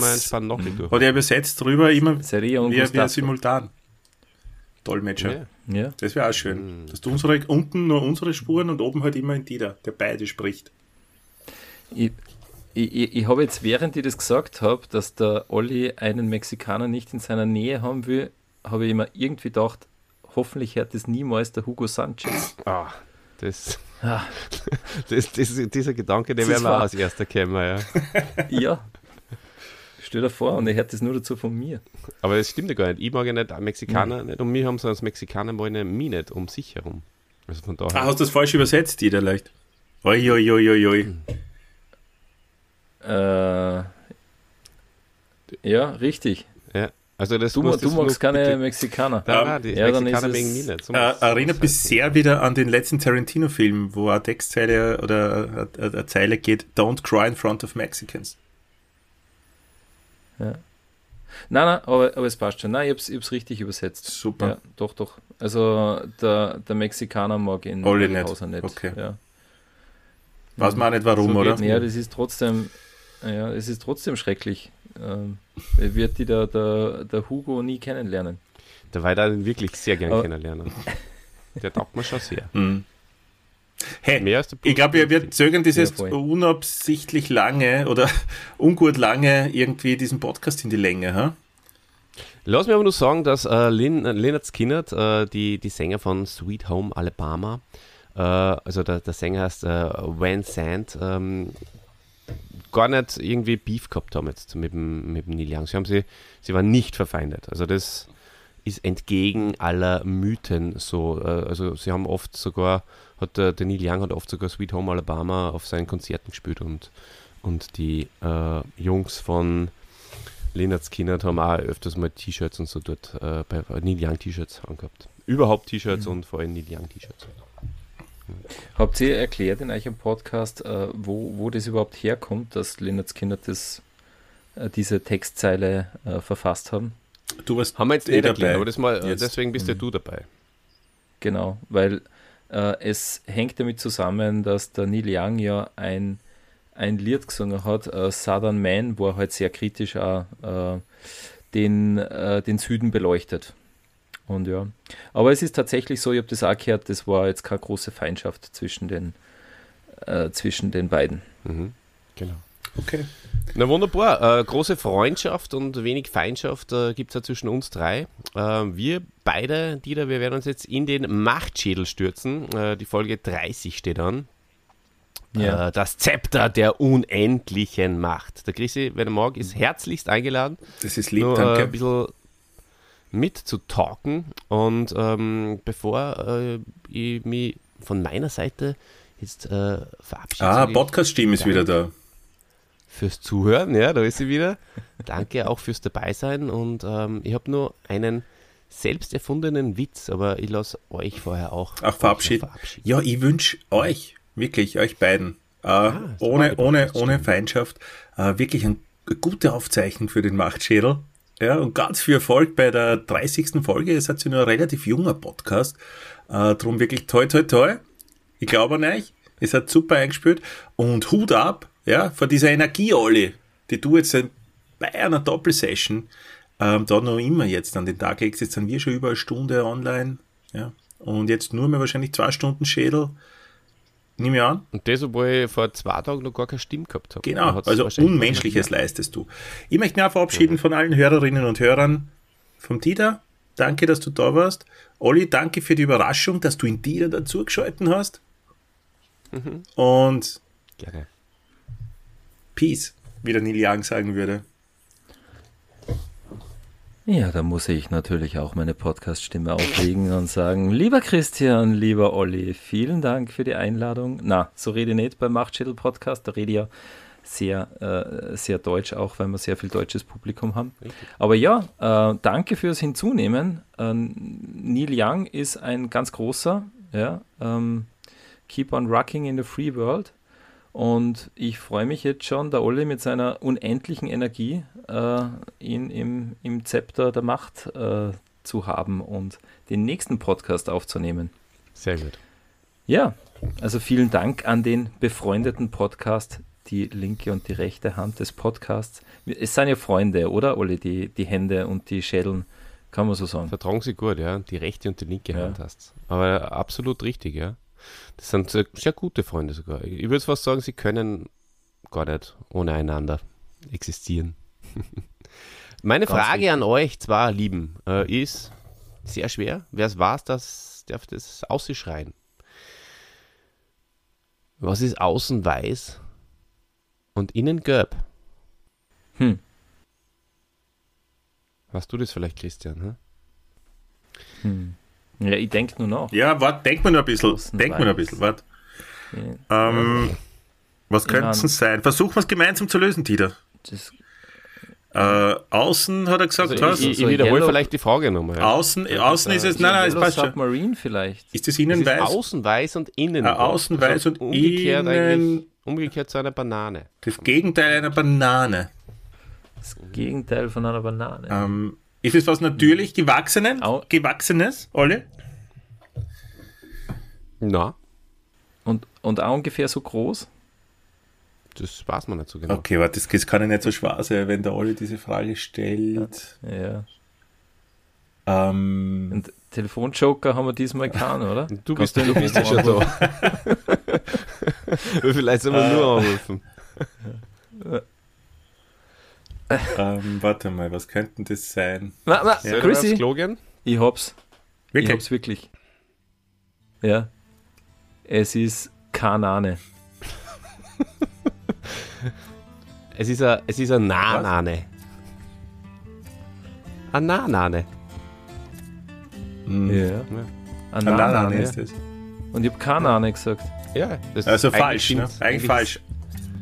oder er übersetzt drüber immer Sería un wie, wie gustazo. simultan. Dolmetscher. Ja. Ja. Das wäre auch schön. Dass du unsere, unten nur unsere Spuren und oben halt immer ein Dieter, der beide spricht. Ich, ich, ich, ich habe jetzt, während ich das gesagt habe, dass der Olli einen Mexikaner nicht in seiner Nähe haben will, habe ich mir irgendwie gedacht, hoffentlich hört das niemals der Hugo Sanchez. Ah, das, Ah, das, das, dieser Gedanke, den Das werden wir war- auch als erster kennen. Ja. ja. Stell dir vor, und er hört das nur dazu von mir. Aber das stimmt ja gar nicht. Ich mag ja nicht einen Mexikaner Hm. nicht um mich haben, sondern als Mexikaner wollen ja mich nicht um sich herum. Also von daher. Ah, hast du das falsch übersetzt, Dieter, leicht? Oi, oi, oi, oi, oi. Äh, ja, richtig. ja. Also das Du, musst du magst keine bitte- Mexikaner. Nein, nein, die Ja, dann Mexikaner ist wegen es- Äh, muss- erinnert mich muss sehr wieder an den letzten Tarantino-Film, wo eine Textzeile oder eine, eine Zeile geht, Don't cry in front of Mexicans. Nein, nein, aber, aber es passt schon. Nein, ich hab's, ich hab's richtig übersetzt. Super. Ja, doch, doch. Also der, der Mexikaner mag ihn Olli Olli nicht. Hauser nicht. Okay. Ja. Weiß man auch nicht warum, So oder? Ja, das ist trotzdem, ja, es ist trotzdem schrecklich. Ähm, er wird die der, der, der Hugo nie kennenlernen. Da war dann wirklich sehr gern Aber- kennenlernen. Der taugt mir schon sehr. Hm. Hey, der ich glaube, wir, wir zögern das Ja, jetzt voll. unabsichtlich lange oder ungut lange irgendwie diesen Podcast in die Länge. Ha? Lass mich aber nur sagen, dass äh, Lin, äh, Leonard Skinner, äh, die, die Sänger von Sweet Home Alabama, äh, also der, der Sänger heißt äh, Van Sand, ähm, gar nicht irgendwie Beef gehabt haben jetzt mit dem, mit dem Neil Young. Sie, haben sie, sie waren nicht verfeindet. Also das ist entgegen aller Mythen so. Äh, also sie haben oft sogar, hat der, der Neil Young hat oft sogar Sweet Home Alabama auf seinen Konzerten gespielt und, und die äh, Jungs von Leonard Skinner haben auch öfters mal T-Shirts und so dort äh, bei Neil Young T-Shirts angehabt. Überhaupt T-Shirts und vor allem Neil Young T-Shirts. Habt ihr erklärt in eurem Podcast, äh, wo, wo das überhaupt herkommt, dass Leonard Skinner das, äh, diese Textzeile äh, verfasst haben? Du warst Haben wir jetzt eh nicht erklärt, dabei. aber das mal, äh, Jetzt. deswegen bist ja du dabei. Genau, weil äh, es hängt damit zusammen, dass der Neil Young ja ein, ein Lied gesungen hat, äh, Southern Man, wo er halt sehr kritisch auch äh, den, äh, den Süden beleuchtet. Und ja, aber es ist tatsächlich so, ich habe das auch gehört, das war jetzt keine große Feindschaft zwischen den, äh, zwischen den beiden. Mhm. Genau. Okay. Na wunderbar. Äh, große Freundschaft und wenig Feindschaft äh, gibt es ja zwischen uns drei. Äh, wir beide, Dieter, wir werden uns jetzt in den Machtschädel stürzen. Äh, die Folge 30 steht an. Ja. Äh, das Zepter der unendlichen Macht. Der Chrissy, wenn er mag, ist herzlichst eingeladen. Das ist lieb, nur äh, danke. ein bisschen mitzutalken. Und ähm, bevor äh, ich mich von meiner Seite jetzt äh, verabschiede, ah, Podcast-Team ist wieder da. fürs Zuhören, ja, da ist sie wieder. Danke auch fürs Dabeisein und ähm, ich habe nur einen selbst erfundenen Witz, aber ich lasse euch vorher auch Auch verabschieden. verabschieden. Ja, ich wünsche euch, wirklich, euch beiden, äh, das ohne, ohne, ohne. Feindschaft, äh, wirklich eine gute Aufzeichnung für den Machtschädel. Ja, und ganz viel Erfolg bei der 30. Folge. Ihr seid ja nur ein relativ junger Podcast. Äh, drum wirklich toi, toi, toi. Ich glaube an euch. Ihr seid super eingespielt. Und Hut ab, ja, vor dieser Energie, Olli, die du jetzt bei einer Doppelsession ähm, da noch immer jetzt an den Tag legst. Jetzt sind wir schon über eine Stunde online. Ja. Und jetzt nur mehr wahrscheinlich zwei Stunden Schädel. Nehme ich an. Und das, obwohl ich vor zwei Tagen noch gar keine Stimme gehabt habe. Genau, also Unmenschliches leistest du. Ich möchte mich auch verabschieden mhm. von allen Hörerinnen und Hörern vom Dieter. Danke, dass du da warst. Olli, danke für die Überraschung, dass du in Dieter dazugeschalten hast. Mhm. Und Gerne. Peace, wie der Neil Young sagen würde. Ja, da muss ich natürlich auch meine Podcast-Stimme auflegen und sagen, lieber Christian, lieber Olli, vielen Dank für die Einladung. Na, so rede ich nicht beim Machtschädel-Podcast, da rede ich ja sehr, äh, sehr deutsch, auch weil wir sehr viel deutsches Publikum haben. Richtig. Aber ja, äh, danke fürs Hinzunehmen. Äh, Neil Young ist ein ganz großer, ja, ähm, Keep on Rocking in the Free World. Und ich freue mich jetzt schon, der Olli mit seiner unendlichen Energie äh, ihn im, im Zepter der Macht äh, zu haben und den nächsten Podcast aufzunehmen. Sehr gut. Ja, also vielen Dank an den befreundeten Podcast, die linke und die rechte Hand des Podcasts. Es sind ja Freunde, oder, Olli, die, die Hände und die Schädeln, kann man so sagen. Vertragen sie gut, ja. Die rechte und die linke ja. Hand hast. Aber absolut richtig, ja. Das sind sehr, sehr gute Freunde sogar. Ich würde fast sagen, sie können gar nicht ohne einander existieren. Meine Ganz Frage richtig. an euch, zwar Lieben, äh, ist sehr schwer. Wer es war, das darf das ausschreien. Was ist außen weiß und innen gelb? Hm. Hast du das vielleicht, Christian? Hm? Hm. Ja, ich denke nur noch. Ja, warte, denk mir noch ein bisschen. Denk mir noch ein bisschen, warte. Ja. Ähm, was könnte es sein? Versuchen wir es gemeinsam zu lösen, Dieter. Das, äh, außen hat er gesagt, also was? Ich, ich, ich wiederhole vielleicht die Frage nochmal. Ja. Außen, außen ist es, nein, nein, es passt schon. Submarine vielleicht. Ist es innen weiß? Außen weiß und innen. Äh, außen weiß und umgekehrt innen. Umgekehrt zu einer Banane. Das Gegenteil einer Banane. Das Gegenteil von einer Banane. Ähm, ist es was natürlich Gewachsenen? Au. Gewachsenes, Olli? Na. Und, und auch ungefähr so groß? Das weiß man nicht so genau. Okay, warte, das, das kann ja nicht so schwer sein, wenn der Olli diese Frage stellt. Ja. Ähm, Und Telefonjoker haben wir diesmal keinen, oder? Du bist, du bist ja schon da. Vielleicht sollen wir äh, nur anrufen. Ähm, warte mal, was könnten das sein? Na, na, ja. Chrissy, ich hab's. Wirklich? Ich hab's wirklich. Ja. Es ist Kanane. es ist ein, es ist ein Nanane. Ein Nanane. Mhm. Ja. ja. Ein Nanane ist das. Und ich habe Kanane gesagt. Ja, das also ist falsch, ne? Eigentlich, eigentlich falsch.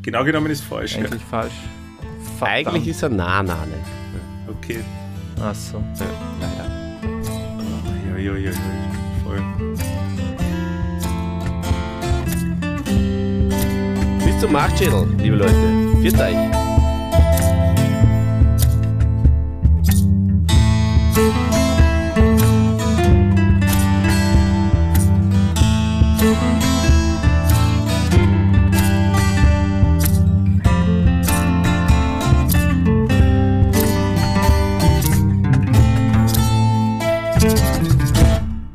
Genau genommen ist falsch. Eigentlich ja. falsch. Verdammt. Eigentlich ist er Nanane. Okay. Ach so. Ja, leider. Ja, ja, ja, ja. Voll. Bis zum Machtschädel, liebe Leute. Viert euch. thank